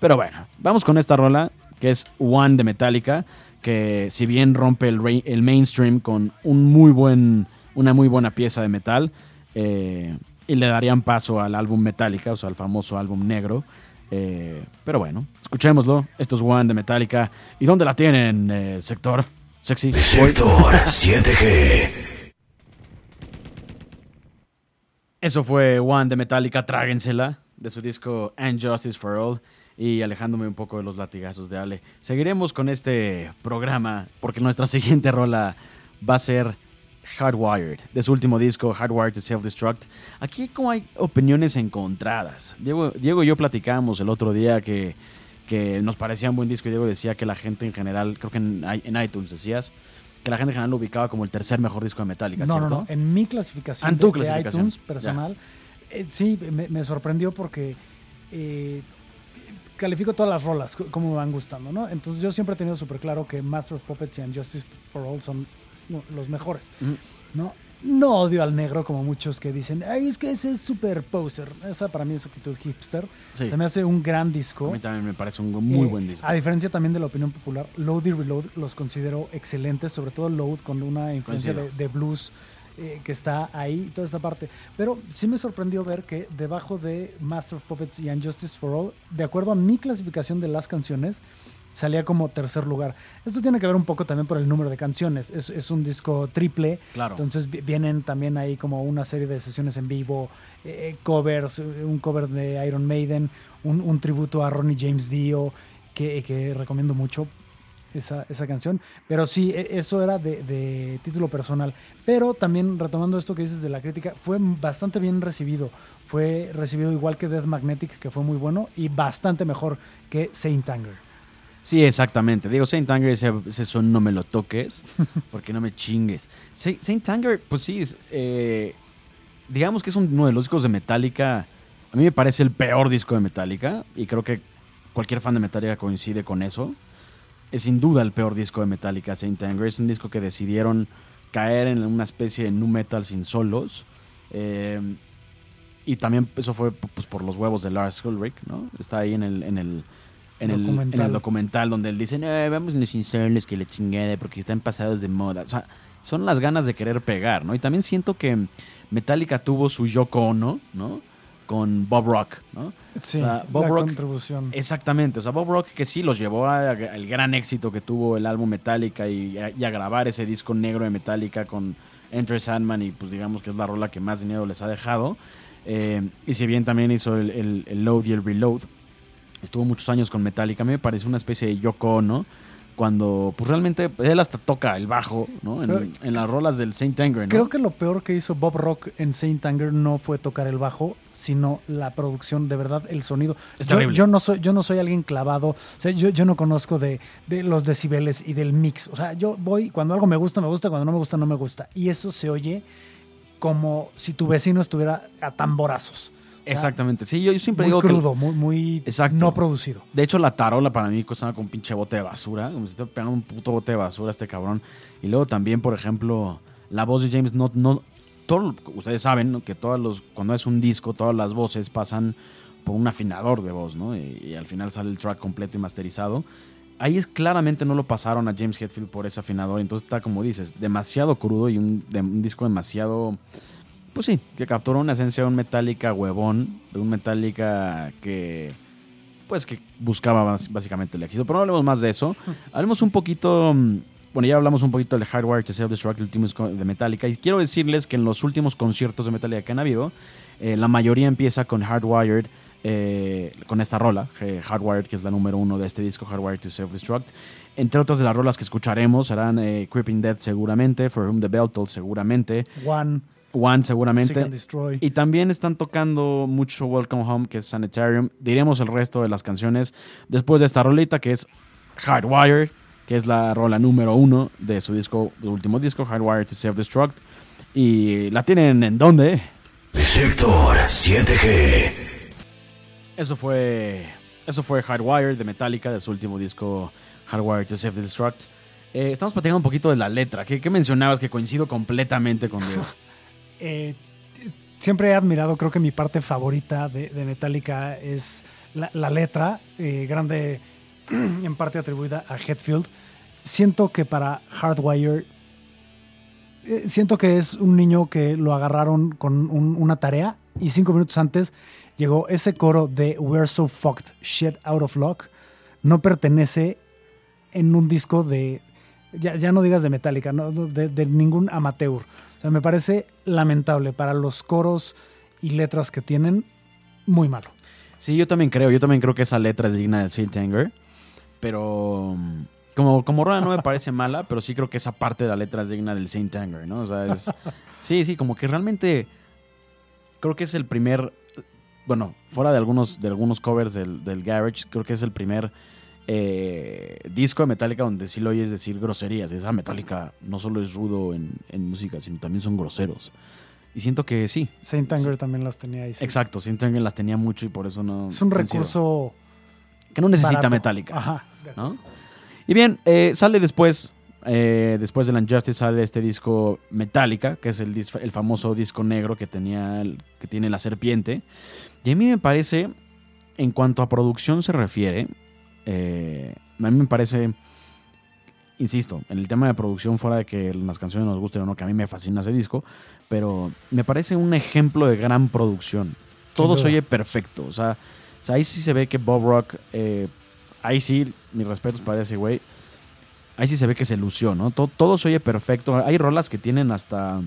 Pero bueno, vamos con esta rola que es One de Metallica, que si bien rompe el, el mainstream con un muy buen, una muy buena pieza de metal, eh, y le darían paso al álbum Metallica, o sea, al famoso álbum negro. Eh, pero bueno, escuchémoslo. Esto es One de Metallica. ¿Y dónde la tienen, eh, sector? Sexy. Sector 7G. Eso fue One de Metallica, tráguensela, de su disco And Justice for All. Y alejándome un poco de los latigazos de Ale. Seguiremos con este programa porque nuestra (laughs) siguiente rola va a ser Hardwired, de su último disco, Hardwired to Self-Destruct. Aquí como hay opiniones encontradas. Diego, Diego y yo platicamos el otro día que, que nos parecía un buen disco y Diego decía que la gente en general, creo que en, iTunes decías, que la gente en general lo ubicaba como el tercer mejor disco de Metallica, No, no, ¿cierto? no. En mi clasificación Ah, en tu de- de, clasificación. iTunes personal, eh, sí, me, me sorprendió porque eh, califico todas las rolas co- como me van gustando, ¿no? Entonces yo siempre he tenido súper claro que Master of Puppets y Justice for All son no, los mejores, Ujú. ¿no? No odio al negro como muchos que dicen, ay, es que ese es super poser. Esa para mí es actitud hipster. Sí. Se me hace un gran A disco. mí también me parece un muy Eh, buen disco. A diferencia también de la opinión popular, Load y Reload los considero excelentes, sobre todo Load con una influencia de, blues eh, que está ahí y toda esta parte. Pero sí me sorprendió ver que debajo de Master of Puppets y Unjustice for All, de acuerdo a mi clasificación de las canciones, salía como tercer lugar. Esto tiene que ver un poco también por el número de canciones. Es, es un disco triple, Claro. entonces vi- vienen también ahí como una serie de sesiones en vivo, eh, covers, eh, un cover de Iron Maiden, un, un tributo a Ronnie James Dio, que, que recomiendo mucho esa, esa canción. Pero sí, e- eso era de, de título personal. Pero también retomando esto que dices de la crítica, fue bastante bien recibido. Fue recibido igual que Death Magnetic, que fue muy bueno, y bastante mejor que Saint Anger. Sí, exactamente. Digo, Saint Anger, ese, ese son no me lo toques, (laughs) porque no me chingues. Sa- Saint Anger, pues sí, es, eh, digamos que es uno de los discos de Metallica. A mí me parece el peor disco de Metallica, y creo que cualquier fan de Metallica coincide con eso. Es sin duda el peor disco de Metallica, Saint Anger. Es un disco que decidieron caer en una especie de nu metal sin solos. Eh, y también eso fue pues, por los huevos de Lars Ulrich, ¿no? Está ahí en el, en el, en el, en Documental. el documental donde él dice, "Eh, vamos los sin solos que le chingada porque están pasados de moda. O sea, son las ganas de querer pegar, ¿no? Y también siento que Metallica tuvo su Yoko Ono, ¿no? Con Bob Rock, ¿no? Sí, O sea, Bob la Rock- contribución. Exactamente, o sea, Bob Rock que sí los llevó al gran éxito que tuvo el álbum Metallica y a, y a grabar ese disco negro de Metallica con Enter Sandman y pues digamos que es la rola que más dinero les ha dejado. Eh, y si bien también hizo el, el- el Load y el Reload, estuvo muchos años con Metallica, a mí me parece una especie de Yoko Ono, cuando pues realmente él hasta toca el bajo, ¿no? En, Pero- en las rolas del Saint Anger, ¿no? Creo que lo peor que hizo Bob Rock en Saint Anger no fue tocar el bajo, sino la producción, de verdad, el sonido. Es yo, terrible. yo no soy, yo no soy alguien clavado, o sea, yo, yo no conozco de, de los decibeles y del mix. O sea, yo voy, cuando algo me gusta, me gusta, cuando no me gusta, no me gusta. Y eso se oye como si tu vecino estuviera a tamborazos. Exactamente. Sí, yo, yo siempre Muy digo que. crudo, muy, muy Exacto. no producido. De hecho, la tarola para mí costaba con un pinche bote de basura. Como si estuviera pegando un puto bote de basura este cabrón. Y luego también, por ejemplo, la voz de James no. no todo, ustedes saben ¿no? que todos los, cuando es un disco, todas las voces pasan por un afinador de voz, ¿no? Y, y al final sale el track completo y masterizado. Ahí es claramente no lo pasaron a James Hetfield por ese afinador. Entonces está, como dices, demasiado crudo y un, de- un disco demasiado. Pues sí, que capturó una esencia de un Metallica huevón, de un Metallica que pues que buscaba básicamente el éxito. Pero no hablemos más de eso. (laughs) Hablemos un poquito, mm, bueno, ya hablamos un poquito del Hardwire to Self-Destruct, el último disco de Metallica. Y quiero decirles que en los últimos conciertos de Metallica que han habido, eh, la mayoría empieza con Hardwired, eh, con esta rola, eh, Hardwired, que es la número uno de este disco, Hardwired to Self-Destruct. Entre otras de las rolas que escucharemos serán eh, Creeping Death seguramente, For Whom the Bell Tolls seguramente, One, One seguramente. Y también están tocando mucho Welcome Home, que es Sanitarium. Diremos el resto de las canciones después de esta rolita, que es Hardwire, que es la rola número uno de su disco, su último disco, Hardwire to Self-Destruct. Y la tienen en dónde? Sector 7G. Eso fue, eso fue Hardwire de Metallica, de su último disco, Hardwire to Self-Destruct. Eh, estamos platicando un poquito de la letra. ¿Qué, qué mencionabas que coincido completamente con Diego? (laughs) Eh, siempre he admirado, creo que mi parte favorita de, Metallica es la, letra, eh, grande (clears throat) en parte atribuida a Hetfield. Siento que para Hardwire, eh, siento que es un niño que lo agarraron con un- una tarea y cinco minutos antes llegó ese coro de We're so fucked, shit out of luck. No pertenece en un disco de, ya, ya no digas de Metallica, de ningún amateur. O sea, me parece lamentable para los coros y letras que tienen, muy malo. Sí, yo también creo. Yo también creo que esa letra es digna del Saint Anger. Pero mm, como, como rola no me parece mala, pero sí creo que esa parte de la letra es digna del Saint Anger, ¿no? O sea, es, (laughs) sí, sí, como que realmente creo que es el primer, bueno, fuera de algunos, de algunos covers del, del Garage, creo que es el primer eh, disco de Metallica donde sí lo oyes decir groserías. Esa Metallica no solo es rudo en, en música, sino también son groseros. Y siento que sí, Saint Anger también las tenía ahí. sí. exacto, Saint Anger las tenía mucho y por eso no... Es un recurso que no necesita barato. Metallica. Ajá. ¿no? Y bien, eh, sale después, eh, después de la Injustice, sale este disco Metallica, que es el, el famoso disco negro que, tenía el- que tiene la serpiente. Y a mí me parece, en cuanto a producción se refiere, eh, a mí me parece, insisto, en el tema de producción, fuera de que las canciones nos gusten o no, que a mí me fascina ese disco, pero me parece un ejemplo de gran producción. Todo se oye perfecto, o sea, o sea, ahí sí se ve que Bob Rock, eh, ahí sí, mis respetos para ese güey, ahí sí se ve que se lució, ¿no? Todo, todo se oye perfecto. Hay rolas que tienen hasta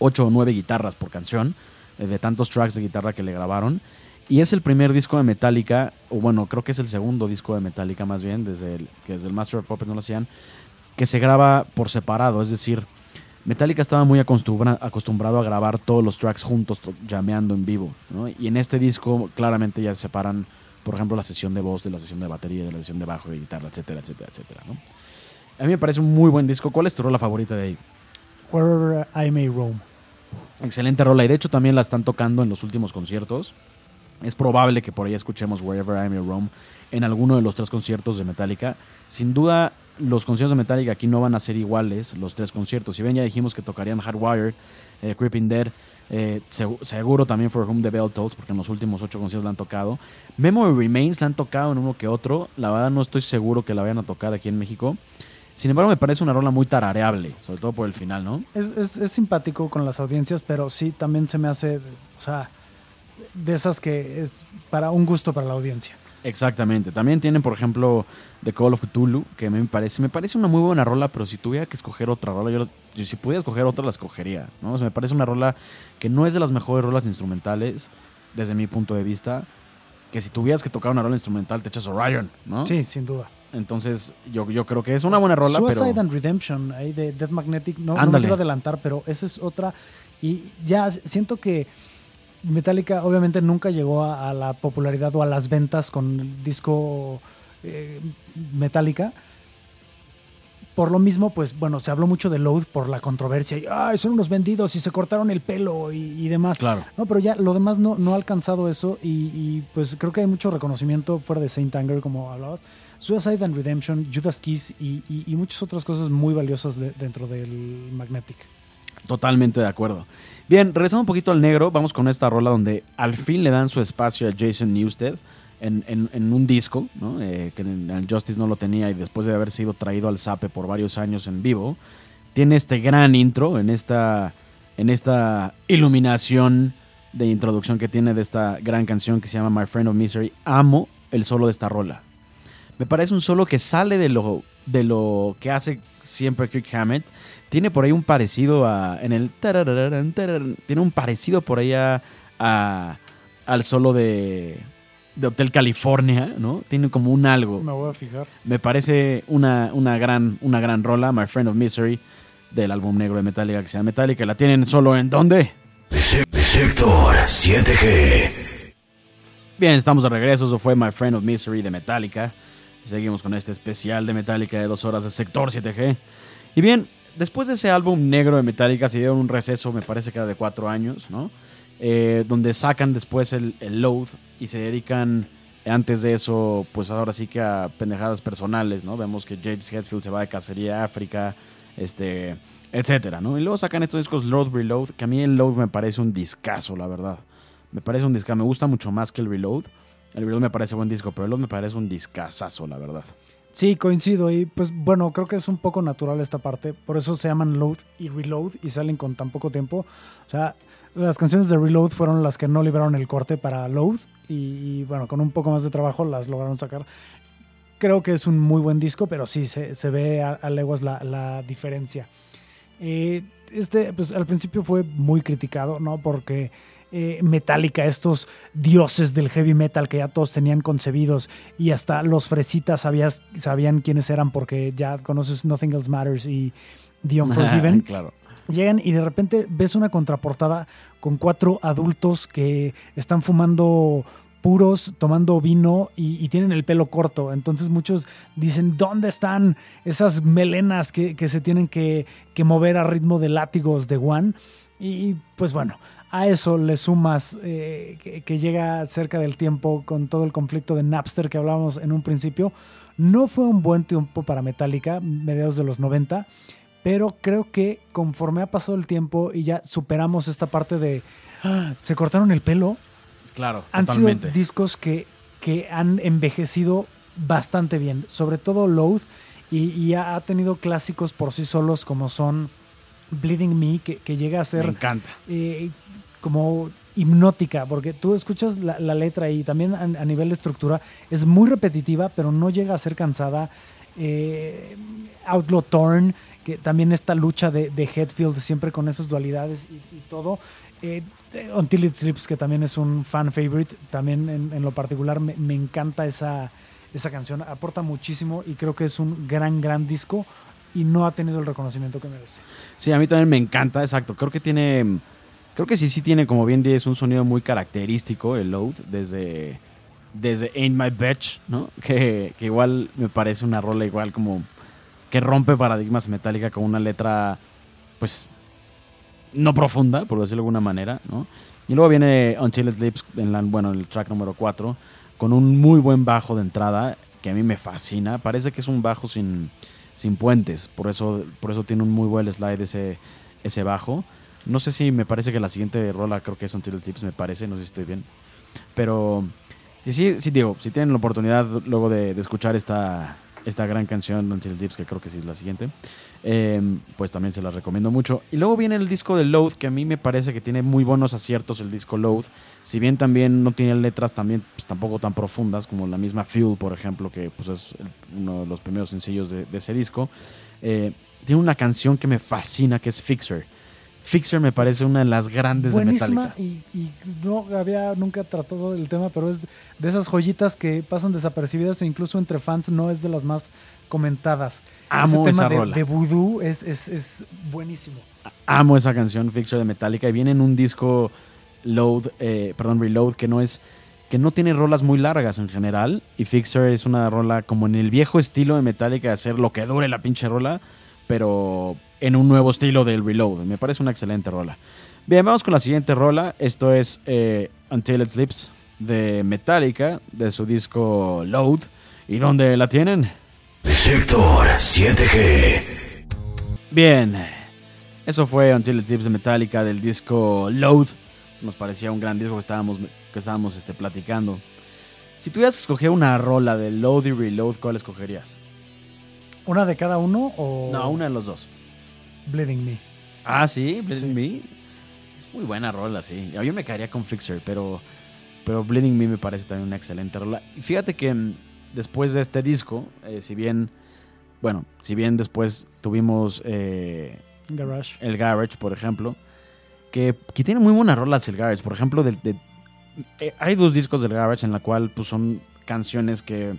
8 o 9 guitarras por canción, eh, de tantos tracks de guitarra que le grabaron. Y es el primer disco de Metallica, o bueno, creo que es el segundo disco de Metallica más bien, desde el, que desde el Master of Puppets no lo hacían, que se graba por separado, es decir, Metallica estaba muy acostumbra- acostumbrado a grabar todos los tracks juntos, to- llameando en vivo, ¿no? Y en este disco claramente ya separan, por ejemplo, la sesión de voz de la sesión de batería, de la sesión de bajo, de guitarra, etcétera, etcétera, etcétera, ¿no? A mí me parece un muy buen disco. ¿Cuál es tu rola favorita de ahí? Wherever I May Roam. Excelente rola. Y de hecho también la están tocando en los últimos conciertos. Es probable que por ahí escuchemos Wherever I May Roam en alguno de los tres conciertos de Metallica. Sin duda, los conciertos de Metallica aquí no van a ser iguales, los tres conciertos. Si bien ya dijimos que tocarían Hardwired, eh, Creeping Dead, eh, segu- seguro también For Whom the Bell Tolls, porque en los últimos ocho conciertos la han tocado. Memory Remains la han tocado en uno que otro. La verdad no estoy seguro que la vayan a tocar aquí en México. Sin embargo, me parece una rola muy tarareable, sobre todo por el final, ¿no? Es, es- es simpático con las audiencias, pero sí, también se me hace, o sea, de esas que es para un gusto para la audiencia. Exactamente. También tienen, por ejemplo, The Call of Cthulhu, que me parece, me parece una muy buena rola, pero si tuviera que escoger otra rola, yo, yo si pudiera escoger otra, la escogería. ¿no? O sea, me parece una rola que no es de las mejores rolas instrumentales, desde mi punto de vista. Que si tuvieras que tocar una rola instrumental, te echas Orion, ¿no? Sí, sin duda. Entonces, yo, yo creo que es una buena rola, Suicide pero. and Redemption, ahí de Death Magnetic, no, no me quiero adelantar, pero esa es otra. Y ya siento que Metallica obviamente nunca llegó a, a la popularidad o a las ventas con el disco eh, Metallica, por lo mismo, pues bueno, se habló mucho de Load por la controversia. Y, Ay, son unos vendidos y se cortaron el pelo y, y demás. Claro. No, pero ya lo demás no, no ha alcanzado eso y, y, pues creo que hay mucho reconocimiento fuera de Saint Anger, como hablabas. Suicide and Redemption, Judas Kiss y, y- muchas otras cosas muy valiosas de- dentro del Magnetic. Totalmente de acuerdo. Bien, regresando un poquito al negro, vamos con esta rola donde al fin le dan su espacio a Jason Newsted en, un disco. Eh, que Justice no lo tenía y después de haber sido traído al Zape por varios años en vivo, tiene este gran intro en esta, en esta iluminación de introducción que tiene de esta gran canción que se llama My Friend of Misery. Amo el solo de esta rola. Me parece un solo que sale de lo, de lo que hace siempre Kirk Hammett. Tiene por ahí un parecido a. En el. tarararán, tiene un parecido por ahí a, a- al solo de. De Hotel California, ¿no? Tiene como un algo. Me voy a fijar. Me parece una, una, gran, una gran rola, My Friend of Misery, del álbum negro de Metallica que se llama Metallica. ¿La tienen solo en dónde? Sector 7G. Bien, estamos de regreso. Eso fue My Friend of Misery de Metallica. Seguimos con este especial de Metallica de dos horas de Sector 7G. Y bien, después de ese álbum negro de Metallica se dieron un receso, me parece que era de cuatro años, ¿no? Eh, donde sacan después el, Load y se dedican antes de eso, pues ahora sí que a pendejadas personales, ¿no? Vemos que James Hetfield se va de cacería a África, este, etcétera, ¿no? Y luego sacan estos discos Load Reload, que a mí el Load me parece un discazo, la verdad. Me parece un discazo, me gusta mucho más que el Reload. El Reload me parece buen disco, pero el Load me parece un discazazo, la verdad. Sí, coincido. Y pues bueno, creo que es un poco natural esta parte. Por eso se llaman Load y Reload y salen con tan poco tiempo. O sea, las canciones de Reload fueron las que no liberaron el corte para Load. Y, bueno, con un poco más de trabajo las lograron sacar. Creo que es un muy buen disco, pero sí, se, se ve a, a leguas la, la diferencia. Eh, este, pues al principio fue muy criticado, ¿no? Porque eh, Metallica, estos dioses del heavy metal que ya todos tenían concebidos y hasta los fresitas sabías, sabían quiénes eran porque ya conoces Nothing Else Matters y The (laughs) Unforgiven. claro. Llegan y de repente ves una contraportada con cuatro adultos que están fumando puros, tomando vino y, y tienen el pelo corto. Entonces muchos dicen, ¿dónde están esas melenas que, que se tienen que, que mover a ritmo de látigos de One? Y pues bueno, a eso le sumas eh, que, que, llega cerca del tiempo con todo el conflicto de Napster que hablábamos en un principio. No fue un buen tiempo para Metallica, mediados de los 90, pero creo que conforme ha pasado el tiempo y ya superamos esta parte de ¡Ah! se cortaron el pelo, Claro, han totalmente. sido discos que, que han envejecido bastante bien, sobre todo Load, y, y ha, ha tenido clásicos por sí solos como son Bleeding Me, que, que llega a Me ser encanta. eh, como hipnótica, porque tú escuchas la, la letra y también a, a, nivel de estructura es muy repetitiva, pero no llega a ser cansada. Eh, Outlaw Torn, que también esta lucha de, de Headfield siempre con esas dualidades y, y todo. Eh, Until It Sleeps, que también es un fan favorite, también en, en lo particular me, me encanta esa, esa canción, aporta muchísimo y creo que es un gran, gran disco y no ha tenido el reconocimiento que merece. Sí, a mí también me encanta, exacto. Creo que tiene, creo que sí, sí tiene, como bien dices, un sonido muy característico el Load desde, desde Ain't My Bitch, ¿no? (laughs) Que, que igual me parece una rola igual como que rompe paradigmas metálica con una letra, pues, no profunda, por decirlo de alguna manera, ¿no? Y luego viene Until It Sleeps, en la, bueno, el track número 4, con un muy buen bajo de entrada, que a mí me fascina. Parece que es un bajo sin, sin puentes, por eso, por eso tiene un muy buen slide ese, ese bajo. No sé si me parece que la siguiente rola creo que es Until Sleeps, me parece, no sé si estoy bien. Pero y sí, sí digo, si tienen la oportunidad luego de, escuchar esta, esta gran canción Until Sleeps, que creo que sí es la siguiente, eh, pues también se la recomiendo mucho. Y luego viene el disco de Load, que a mí me parece que tiene muy buenos aciertos el disco Load. Si bien también no tiene letras también pues, tampoco tan profundas como la misma Fuel, por ejemplo, que pues, es uno de los primeros sencillos de, de ese disco. Eh, tiene una canción que me fascina, que es Fixer. Fixer me parece una de las grandes Buenísima de Metallica. Y, y no había nunca tratado el tema, pero es de esas joyitas que pasan desapercibidas e incluso entre fans no es de las más comentadas. Amo Ese tema esa de, rola. de voodoo es, es, es buenísimo. Amo esa canción, Fixer de Metallica, y viene en un disco Load, eh, perdón, Reload, que no es que no tiene rolas muy largas en general. Y Fixer es una rola como en el viejo estilo de Metallica, de hacer lo que dure la pinche rola, pero en un nuevo estilo del Reload. Me parece una excelente rola. Bien, vamos con la siguiente rola. Esto es eh, Until It Sleeps de Metallica, de su disco Load. ¿Y dónde la tienen? Sector 7G. Bien, eso fue Until It Sleeps de Metallica del disco Load. Nos parecía un gran disco que estábamos, que estábamos este, platicando. Si tuvieras que escoger una rola de Load y Reload, ¿cuál escogerías? ¿Una de cada uno o No, una de los dos. Bleeding Me? Ah, sí, Bleeding Sí. Me. Es muy buena rola, sí. Yo me caería con Fixer, pero, pero Bleeding Me me parece también una excelente rola. Y fíjate que después de este disco, eh, si bien, bueno, si bien después tuvimos eh, Garage. el Garage, por ejemplo, que, que tiene muy buenas rolas el Garage. Por ejemplo, del- de- eh, hay dos discos del Garage en la cual pues, son canciones que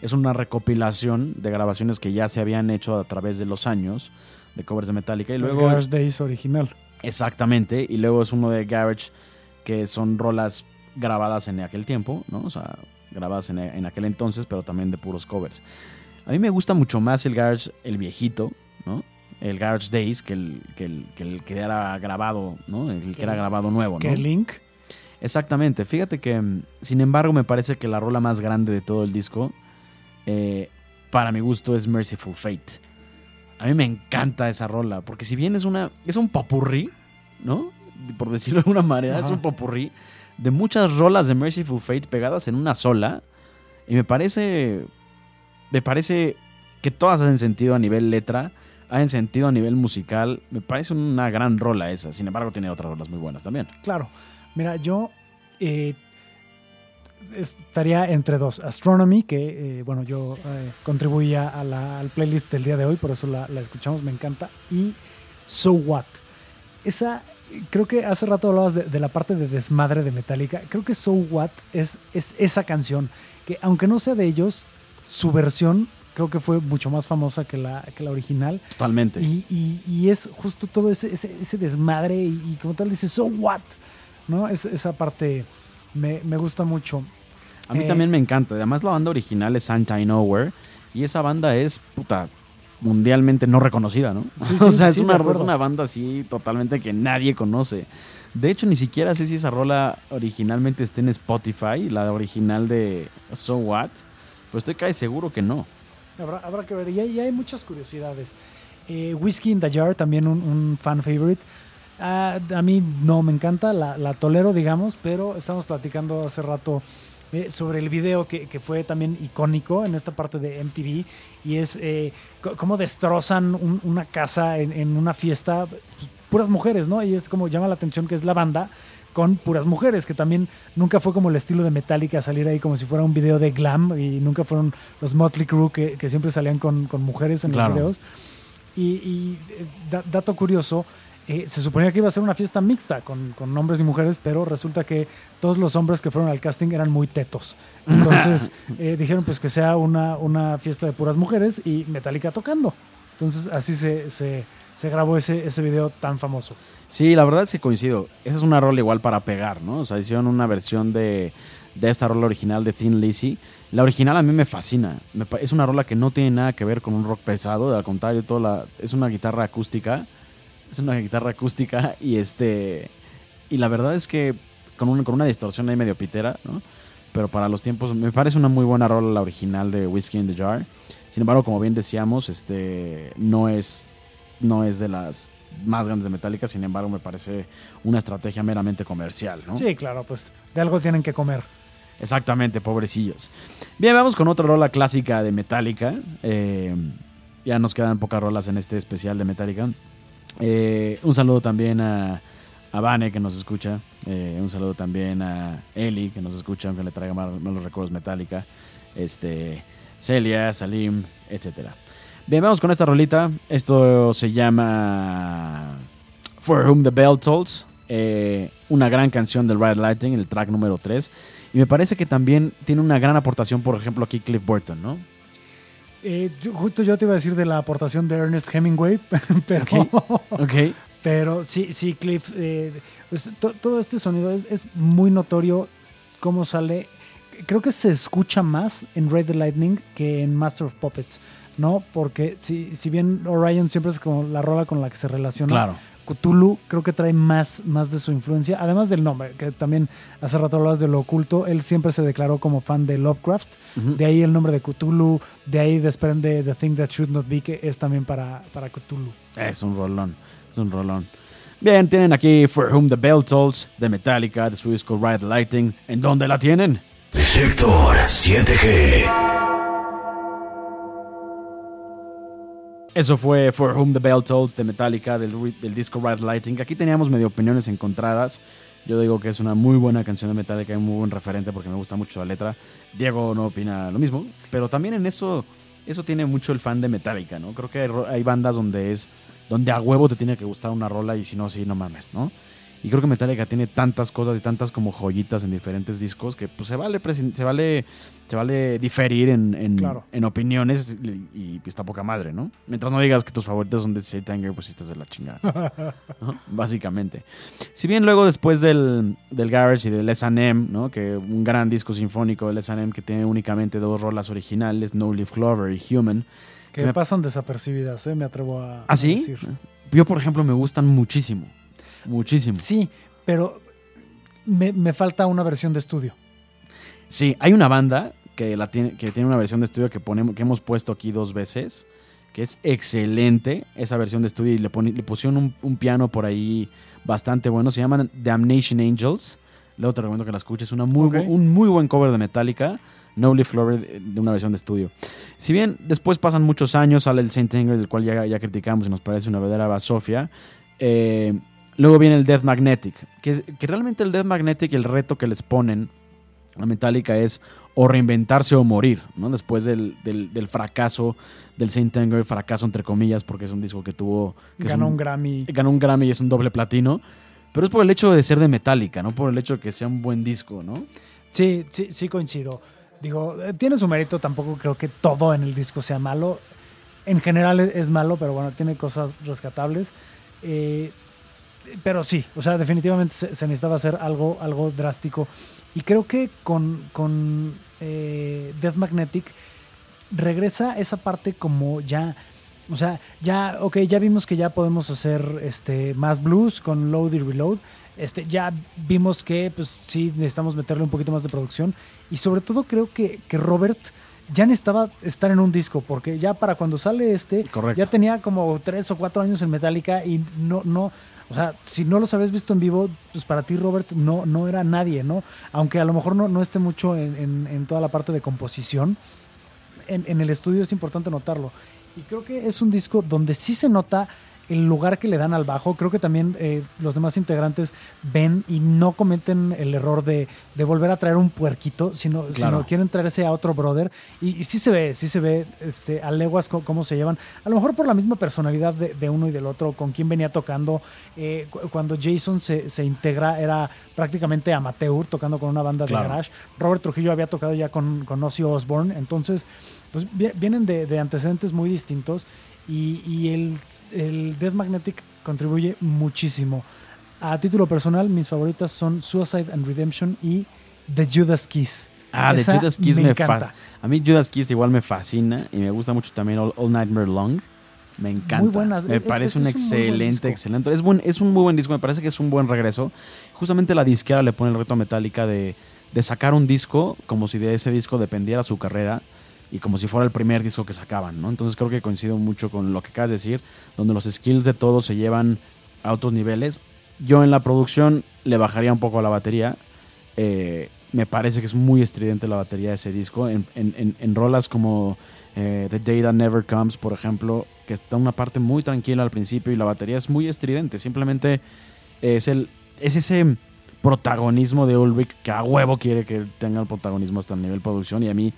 es una recopilación de grabaciones que ya se habían hecho a través de los años de covers de Metallica y El luego Garage Days original. Exactamente, y luego es uno de Garage que son rolas grabadas en aquel tiempo, ¿no? O sea, grabadas en, en aquel entonces, pero también de puros covers. A mí me gusta mucho más el Garage, el viejito, ¿no? El Garage Days que el que, el, que, el que era grabado, ¿no? El que era grabado nuevo, ¿no? Que Link. Exactamente. Fíjate que, mm, sin embargo, me parece que la rola más grande de todo el disco, eh, para mi gusto, es Merciful Fate. A mí me encanta esa rola, porque si bien es una es un popurrí, ¿no? Por decirlo de alguna manera, es un popurrí de muchas rolas de Merciful Fate pegadas en una sola, y me parece me parece que todas hacen sentido a nivel letra, hacen sentido a nivel musical, me parece una gran rola esa. Sin embargo, tiene otras rolas muy buenas también. Claro. Mira, yo eh, estaría entre dos. Astronomy, que eh, bueno, yo eh, contribuía a la- al playlist del día de hoy, por eso la, la escuchamos, me encanta. Y So What. Esa, creo que hace rato hablabas de, de la parte de desmadre de Metallica. Creo que So What es, es esa canción que, aunque no sea de ellos, su versión creo que fue mucho más famosa que la, que la original. Totalmente. Y, y- y es justo todo ese, ese, ese desmadre y, y como tal dice, so what, ¿no? Es- esa parte me, me gusta mucho. A mí Eh, también me encanta. Además, la banda original es Anti Nowhere. Y esa banda es, puta, mundialmente no reconocida, ¿no? Sí, (laughs) o sea, sí, es, una, es una banda así totalmente que nadie conoce. De hecho, ni siquiera sé si esa rola originalmente está en Spotify, la original de So What. Pero estoy casi seguro que no. Habrá, habrá que ver. Y hay, y hay muchas curiosidades. Eh, Whiskey in the Jar, también un, un fan favorite. Ah, a mí no me encanta, la, la tolero, digamos, pero estamos platicando hace rato eh, sobre el video que, que fue también icónico en esta parte de MTV y es eh, cómo destrozan un- una casa en, en una fiesta, pues, puras mujeres, ¿no? Y es como llama la atención que es la banda con puras mujeres, que también nunca fue como el estilo de Metallica salir ahí como si fuera un video de glam y nunca fueron los Motley Crue que, que siempre salían con, con mujeres en Claro. los videos. Y, y, eh, da- dato curioso, eh, se suponía que iba a ser una fiesta mixta con, con hombres y mujeres, pero resulta que todos los hombres que fueron al casting eran muy tetos. (laughs) Entonces eh, dijeron pues que sea una, una fiesta de puras mujeres y Metallica tocando. Entonces así se, se, se grabó ese, ese video tan famoso. Sí, la verdad es que coincido. Esa es una rola igual para pegar, ¿no? O sea, hicieron una versión de, de esta rola original de Thin Lizzy. La original a mí me fascina. Es una rola que no tiene nada que ver con un rock pesado, al contrario, toda la, es una guitarra acústica. Es una guitarra acústica y este y la verdad es que con, un- con una distorsión ahí medio pitera, ¿no? Pero para los tiempos me parece una muy buena rola la original de Whiskey in the Jar. Sin embargo, como bien decíamos, este no es no es de las más grandes de Metallica, sin embargo, me parece una estrategia meramente comercial, ¿no? Sí, claro, pues de algo tienen que comer. Exactamente, pobrecillos. Bien, vamos con otra rola clásica de Metallica. Eh, ya nos quedan pocas rolas en este especial de Metallica. Eh, un saludo también a, a Vane que nos escucha. Eh, un saludo también a Eli que nos escucha, aunque le traiga mal- malos recuerdos Metallica. Este, Celia, Salim, etcétera. Bien, vamos con esta rolita. Esto se llama For Whom the Bell Tolls. eh, una gran canción del Riot Lighting, el track número 3. Y me parece que también tiene una gran aportación, por ejemplo, aquí Cliff Burton, ¿no? Eh, yo- justo yo te iba a decir de la aportación de Ernest Hemingway, (laughs) pero, pero sí, sí, Cliff, eh, pues, to- todo este sonido es, es muy notorio cómo sale. Creo que se escucha más en Raid the Lightning que en Master of Puppets, ¿no? Porque si, si bien Orion siempre es como la rola con la que se relaciona, Claro. Cthulhu creo que trae más, más de su influencia, además del nombre, que también hace rato hablabas de lo oculto, él siempre se declaró como fan de Lovecraft, de ahí el nombre de Cthulhu, de ahí desprende The Thing That Should Not Be, que es también para, para Cthulhu. Es un rolón, es un rolón. Bien, tienen aquí For Whom the Bell Tolls de Metallica, de su disco Ride Lighting. ¿En dónde la tienen? Sector 7G. Eso fue For Whom the Bell Tolls de Metallica del, disco Ride Lighting. Aquí teníamos medio opiniones encontradas. Yo digo que es una muy buena canción de Metallica y un muy buen referente porque me gusta mucho la letra. Diego no opina lo mismo, pero también en eso eso tiene mucho el fan de Metallica, ¿no? Creo que hay, hay bandas donde es donde a huevo te tiene que gustar una rola y si no, sí, no mames, ¿no? Y creo que Metallica tiene tantas cosas y tantas como joyitas en diferentes discos que pues se vale se vale se vale diferir en, en, Claro. en opiniones y, y, pues, está poca madre, ¿no? Mientras no digas que tus favoritos son de Tanger, pues estás de la chingada. (laughs) ¿no? Básicamente. Si bien luego después del, del Garage y del S&M, ¿no? Que un gran disco sinfónico del S&M que tiene únicamente dos rolas originales, No Leaf Clover y Human. Que Me- pasan desapercibidas, ¿eh? me atrevo a, ¿Ah, a sí? decir. Yo, por ejemplo, me gustan muchísimo. Muchísimo. Sí, pero me, me falta una versión de estudio. Sí, hay una banda que, la tiene, que tiene una versión de estudio que, ponemos, que hemos puesto aquí dos veces, que es excelente esa versión de estudio y le, poni- le pusieron un, un piano por ahí bastante bueno. Se llaman Damnation Angels. Luego te recomiendo que la escuches. Una muy, Ok. bu- un muy buen cover de Metallica. No Leaf de una versión de estudio. Si bien después pasan muchos años, sale el Saint Anger, del cual ya, ya criticamos y nos parece una verdadera basofia. Eh, luego viene el Death Magnetic, que, que realmente el Death Magnetic, el reto que les ponen a Metallica es o reinventarse o morir, ¿no? Después del, del- del fracaso del Saint Anger, fracaso entre comillas, porque es un disco que tuvo... que Ganó un Grammy. ganó un Grammy y es un doble platino. Pero es por el hecho de ser de Metallica, no por el hecho de que sea un buen disco, ¿no? Sí, sí, sí coincido. Digo, eh, tiene su mérito, tampoco creo que todo en el disco sea malo. En general es, es malo, pero bueno, tiene cosas rescatables. Eh, pero sí, o sea, definitivamente se, se necesitaba hacer algo, algo drástico. Y creo que con, con eh, Death Magnetic regresa esa parte como ya... O sea, ya, ok, ya vimos que ya podemos hacer este, más blues con Load y Reload. Este, ya vimos que pues sí necesitamos meterle un poquito más de producción. Y sobre todo creo que, que Robert ya necesitaba estar en un disco, porque ya para cuando sale este, Correcto. ya tenía como tres o cuatro años en Metallica y no, no, o sea, si no los habías visto en vivo, pues para ti Robert no, no era nadie, ¿no? Aunque a lo mejor no, no esté mucho en, en- en toda la parte de composición, en, en el estudio es importante notarlo. Y creo que es un disco donde sí se nota el lugar que le dan al bajo. Creo que también eh, los demás integrantes ven y no cometen el error de, de volver a traer un puerquito, sino, Claro. sino quieren traerse a otro brother. Y, y sí se ve, sí se ve este, a leguas cómo se llevan. A lo mejor por la misma personalidad de, de uno y del otro, con quien venía tocando. Eh, cu- cuando Jason se, se integra, era prácticamente amateur, tocando con una banda Claro. de garage. Robert Trujillo había tocado ya con, con Ozzy Osbourne. Entonces, pues vi- vienen de, de antecedentes muy distintos y, y el, el Death Magnetic contribuye muchísimo. A título personal, mis favoritas son Suicide and Redemption y The Judas Kiss. Ah, Esa Judas Kiss me me, fascina. A mí Judas Kiss igual me fascina y me gusta mucho también All, All Nightmare Long. Me encanta. Muy buenas. Me Es- parece un es excelente, excelente. Es, buen, es un muy buen disco, me parece que es un buen regreso. Justamente la disquera le pone el reto a Metallica de, de sacar un disco como si de ese disco dependiera su carrera y como si fuera el primer disco que sacaban, ¿no? Entonces creo que coincido mucho con lo que acabas de decir, donde los skills de todos se llevan a otros niveles. Yo en la producción le bajaría un poco a la batería. Eh, me parece que es muy estridente la batería de ese disco. En, en- en- en rolas como eh, The Day That Never Comes, por ejemplo, que está una parte muy tranquila al principio y la batería es muy estridente. Simplemente es, el, es ese protagonismo de Ulrich que a huevo quiere que tenga el protagonismo hasta el nivel producción y a mí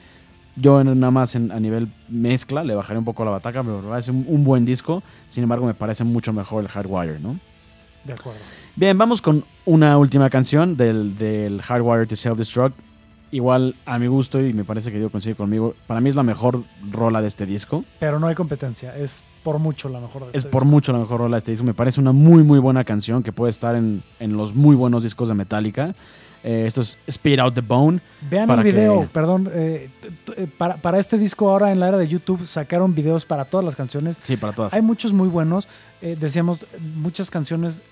yo nada más en- a nivel mezcla le bajaré un poco la bataca, pero me parece un, un buen disco. Sin embargo, me parece mucho mejor el Hardwire, ¿no? De acuerdo. Bien, vamos con una última canción del, del Hardwire to Self-Destruct. Igual a mi gusto y me parece que yo coincide conmigo. Para mí es la mejor rola de este disco. Pero no hay competencia. Es por mucho la mejor de Es este por disco. mucho la mejor rola de este disco. Me parece una muy, muy buena canción que puede estar en, en los muy buenos discos de Metallica. Eh, esto es Speed Out the Bone. Vean el video, que- perdón. eh, eh, para, para este disco ahora en la era de YouTube sacaron videos para todas las canciones. Sí, para todas. Hay muchos muy buenos. eh, decíamos, muchas canciones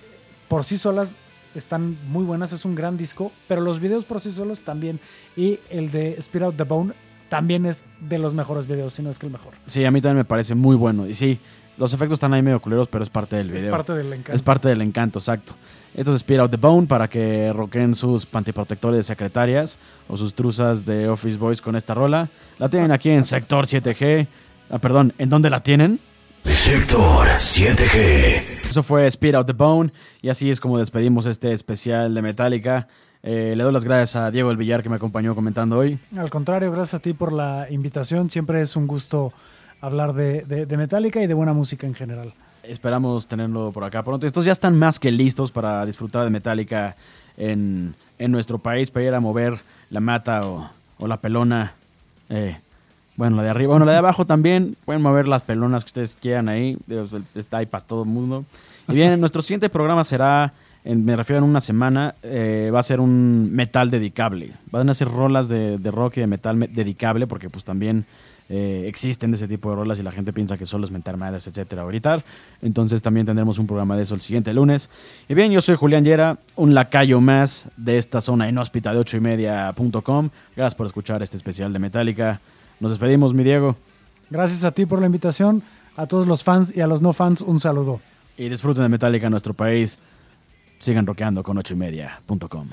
por sí solas están muy buenas. Es un gran disco. Pero los videos por sí solos también. Y el de Speed Out the Bone también es de los mejores videos, si no es que el mejor. Sí, a mí también me parece muy bueno. Y sí, los efectos están ahí medio culeros, pero es parte del Es video. parte del encanto. Es parte del encanto, exacto. Esto es Speed Out the Bone para que roquen sus pantiprotectores de secretarias o sus truzas de Office Boys con esta rola. La tienen aquí en Sector 7G. Ah, perdón, ¿en dónde la tienen? Sector 7G. Eso fue Speed Out the Bone. Y así es como despedimos este especial de Metallica. Eh, le doy las gracias a Diego El Villar que me acompañó comentando hoy. Al contrario, gracias a ti por la invitación. Siempre es un gusto hablar de, de- de Metallica y de buena música en general. Esperamos tenerlo por acá pronto. Estos ya están más que listos para disfrutar de Metallica en, en nuestro país, para ir a mover la mata o, o la pelona. Eh, bueno, la de arriba, bueno, la de abajo también. Pueden mover las pelonas que ustedes quieran ahí. Está ahí para todo el mundo. Y bien, nuestro siguiente programa será, en- me refiero en una semana, eh, va a ser un metal dedicable. Van a ser rolas de, de rock y de metal me- dedicable, porque pues también eh, existen de ese tipo de rolas y la gente piensa que solo es mentar madres, etcétera, o gritar. Entonces también tendremos un programa de eso el siguiente lunes. Y bien, yo soy Julián Yera, un lacayo más de esta zona inhóspita de 8 y media.com. Gracias por escuchar este especial de Metallica. Nos despedimos, mi Diego, Gracias a ti por la invitación. A todos los fans y a los no fans, un saludo. y disfruten de Metallica en nuestro país. Sigan rockeando con 8 y media.com.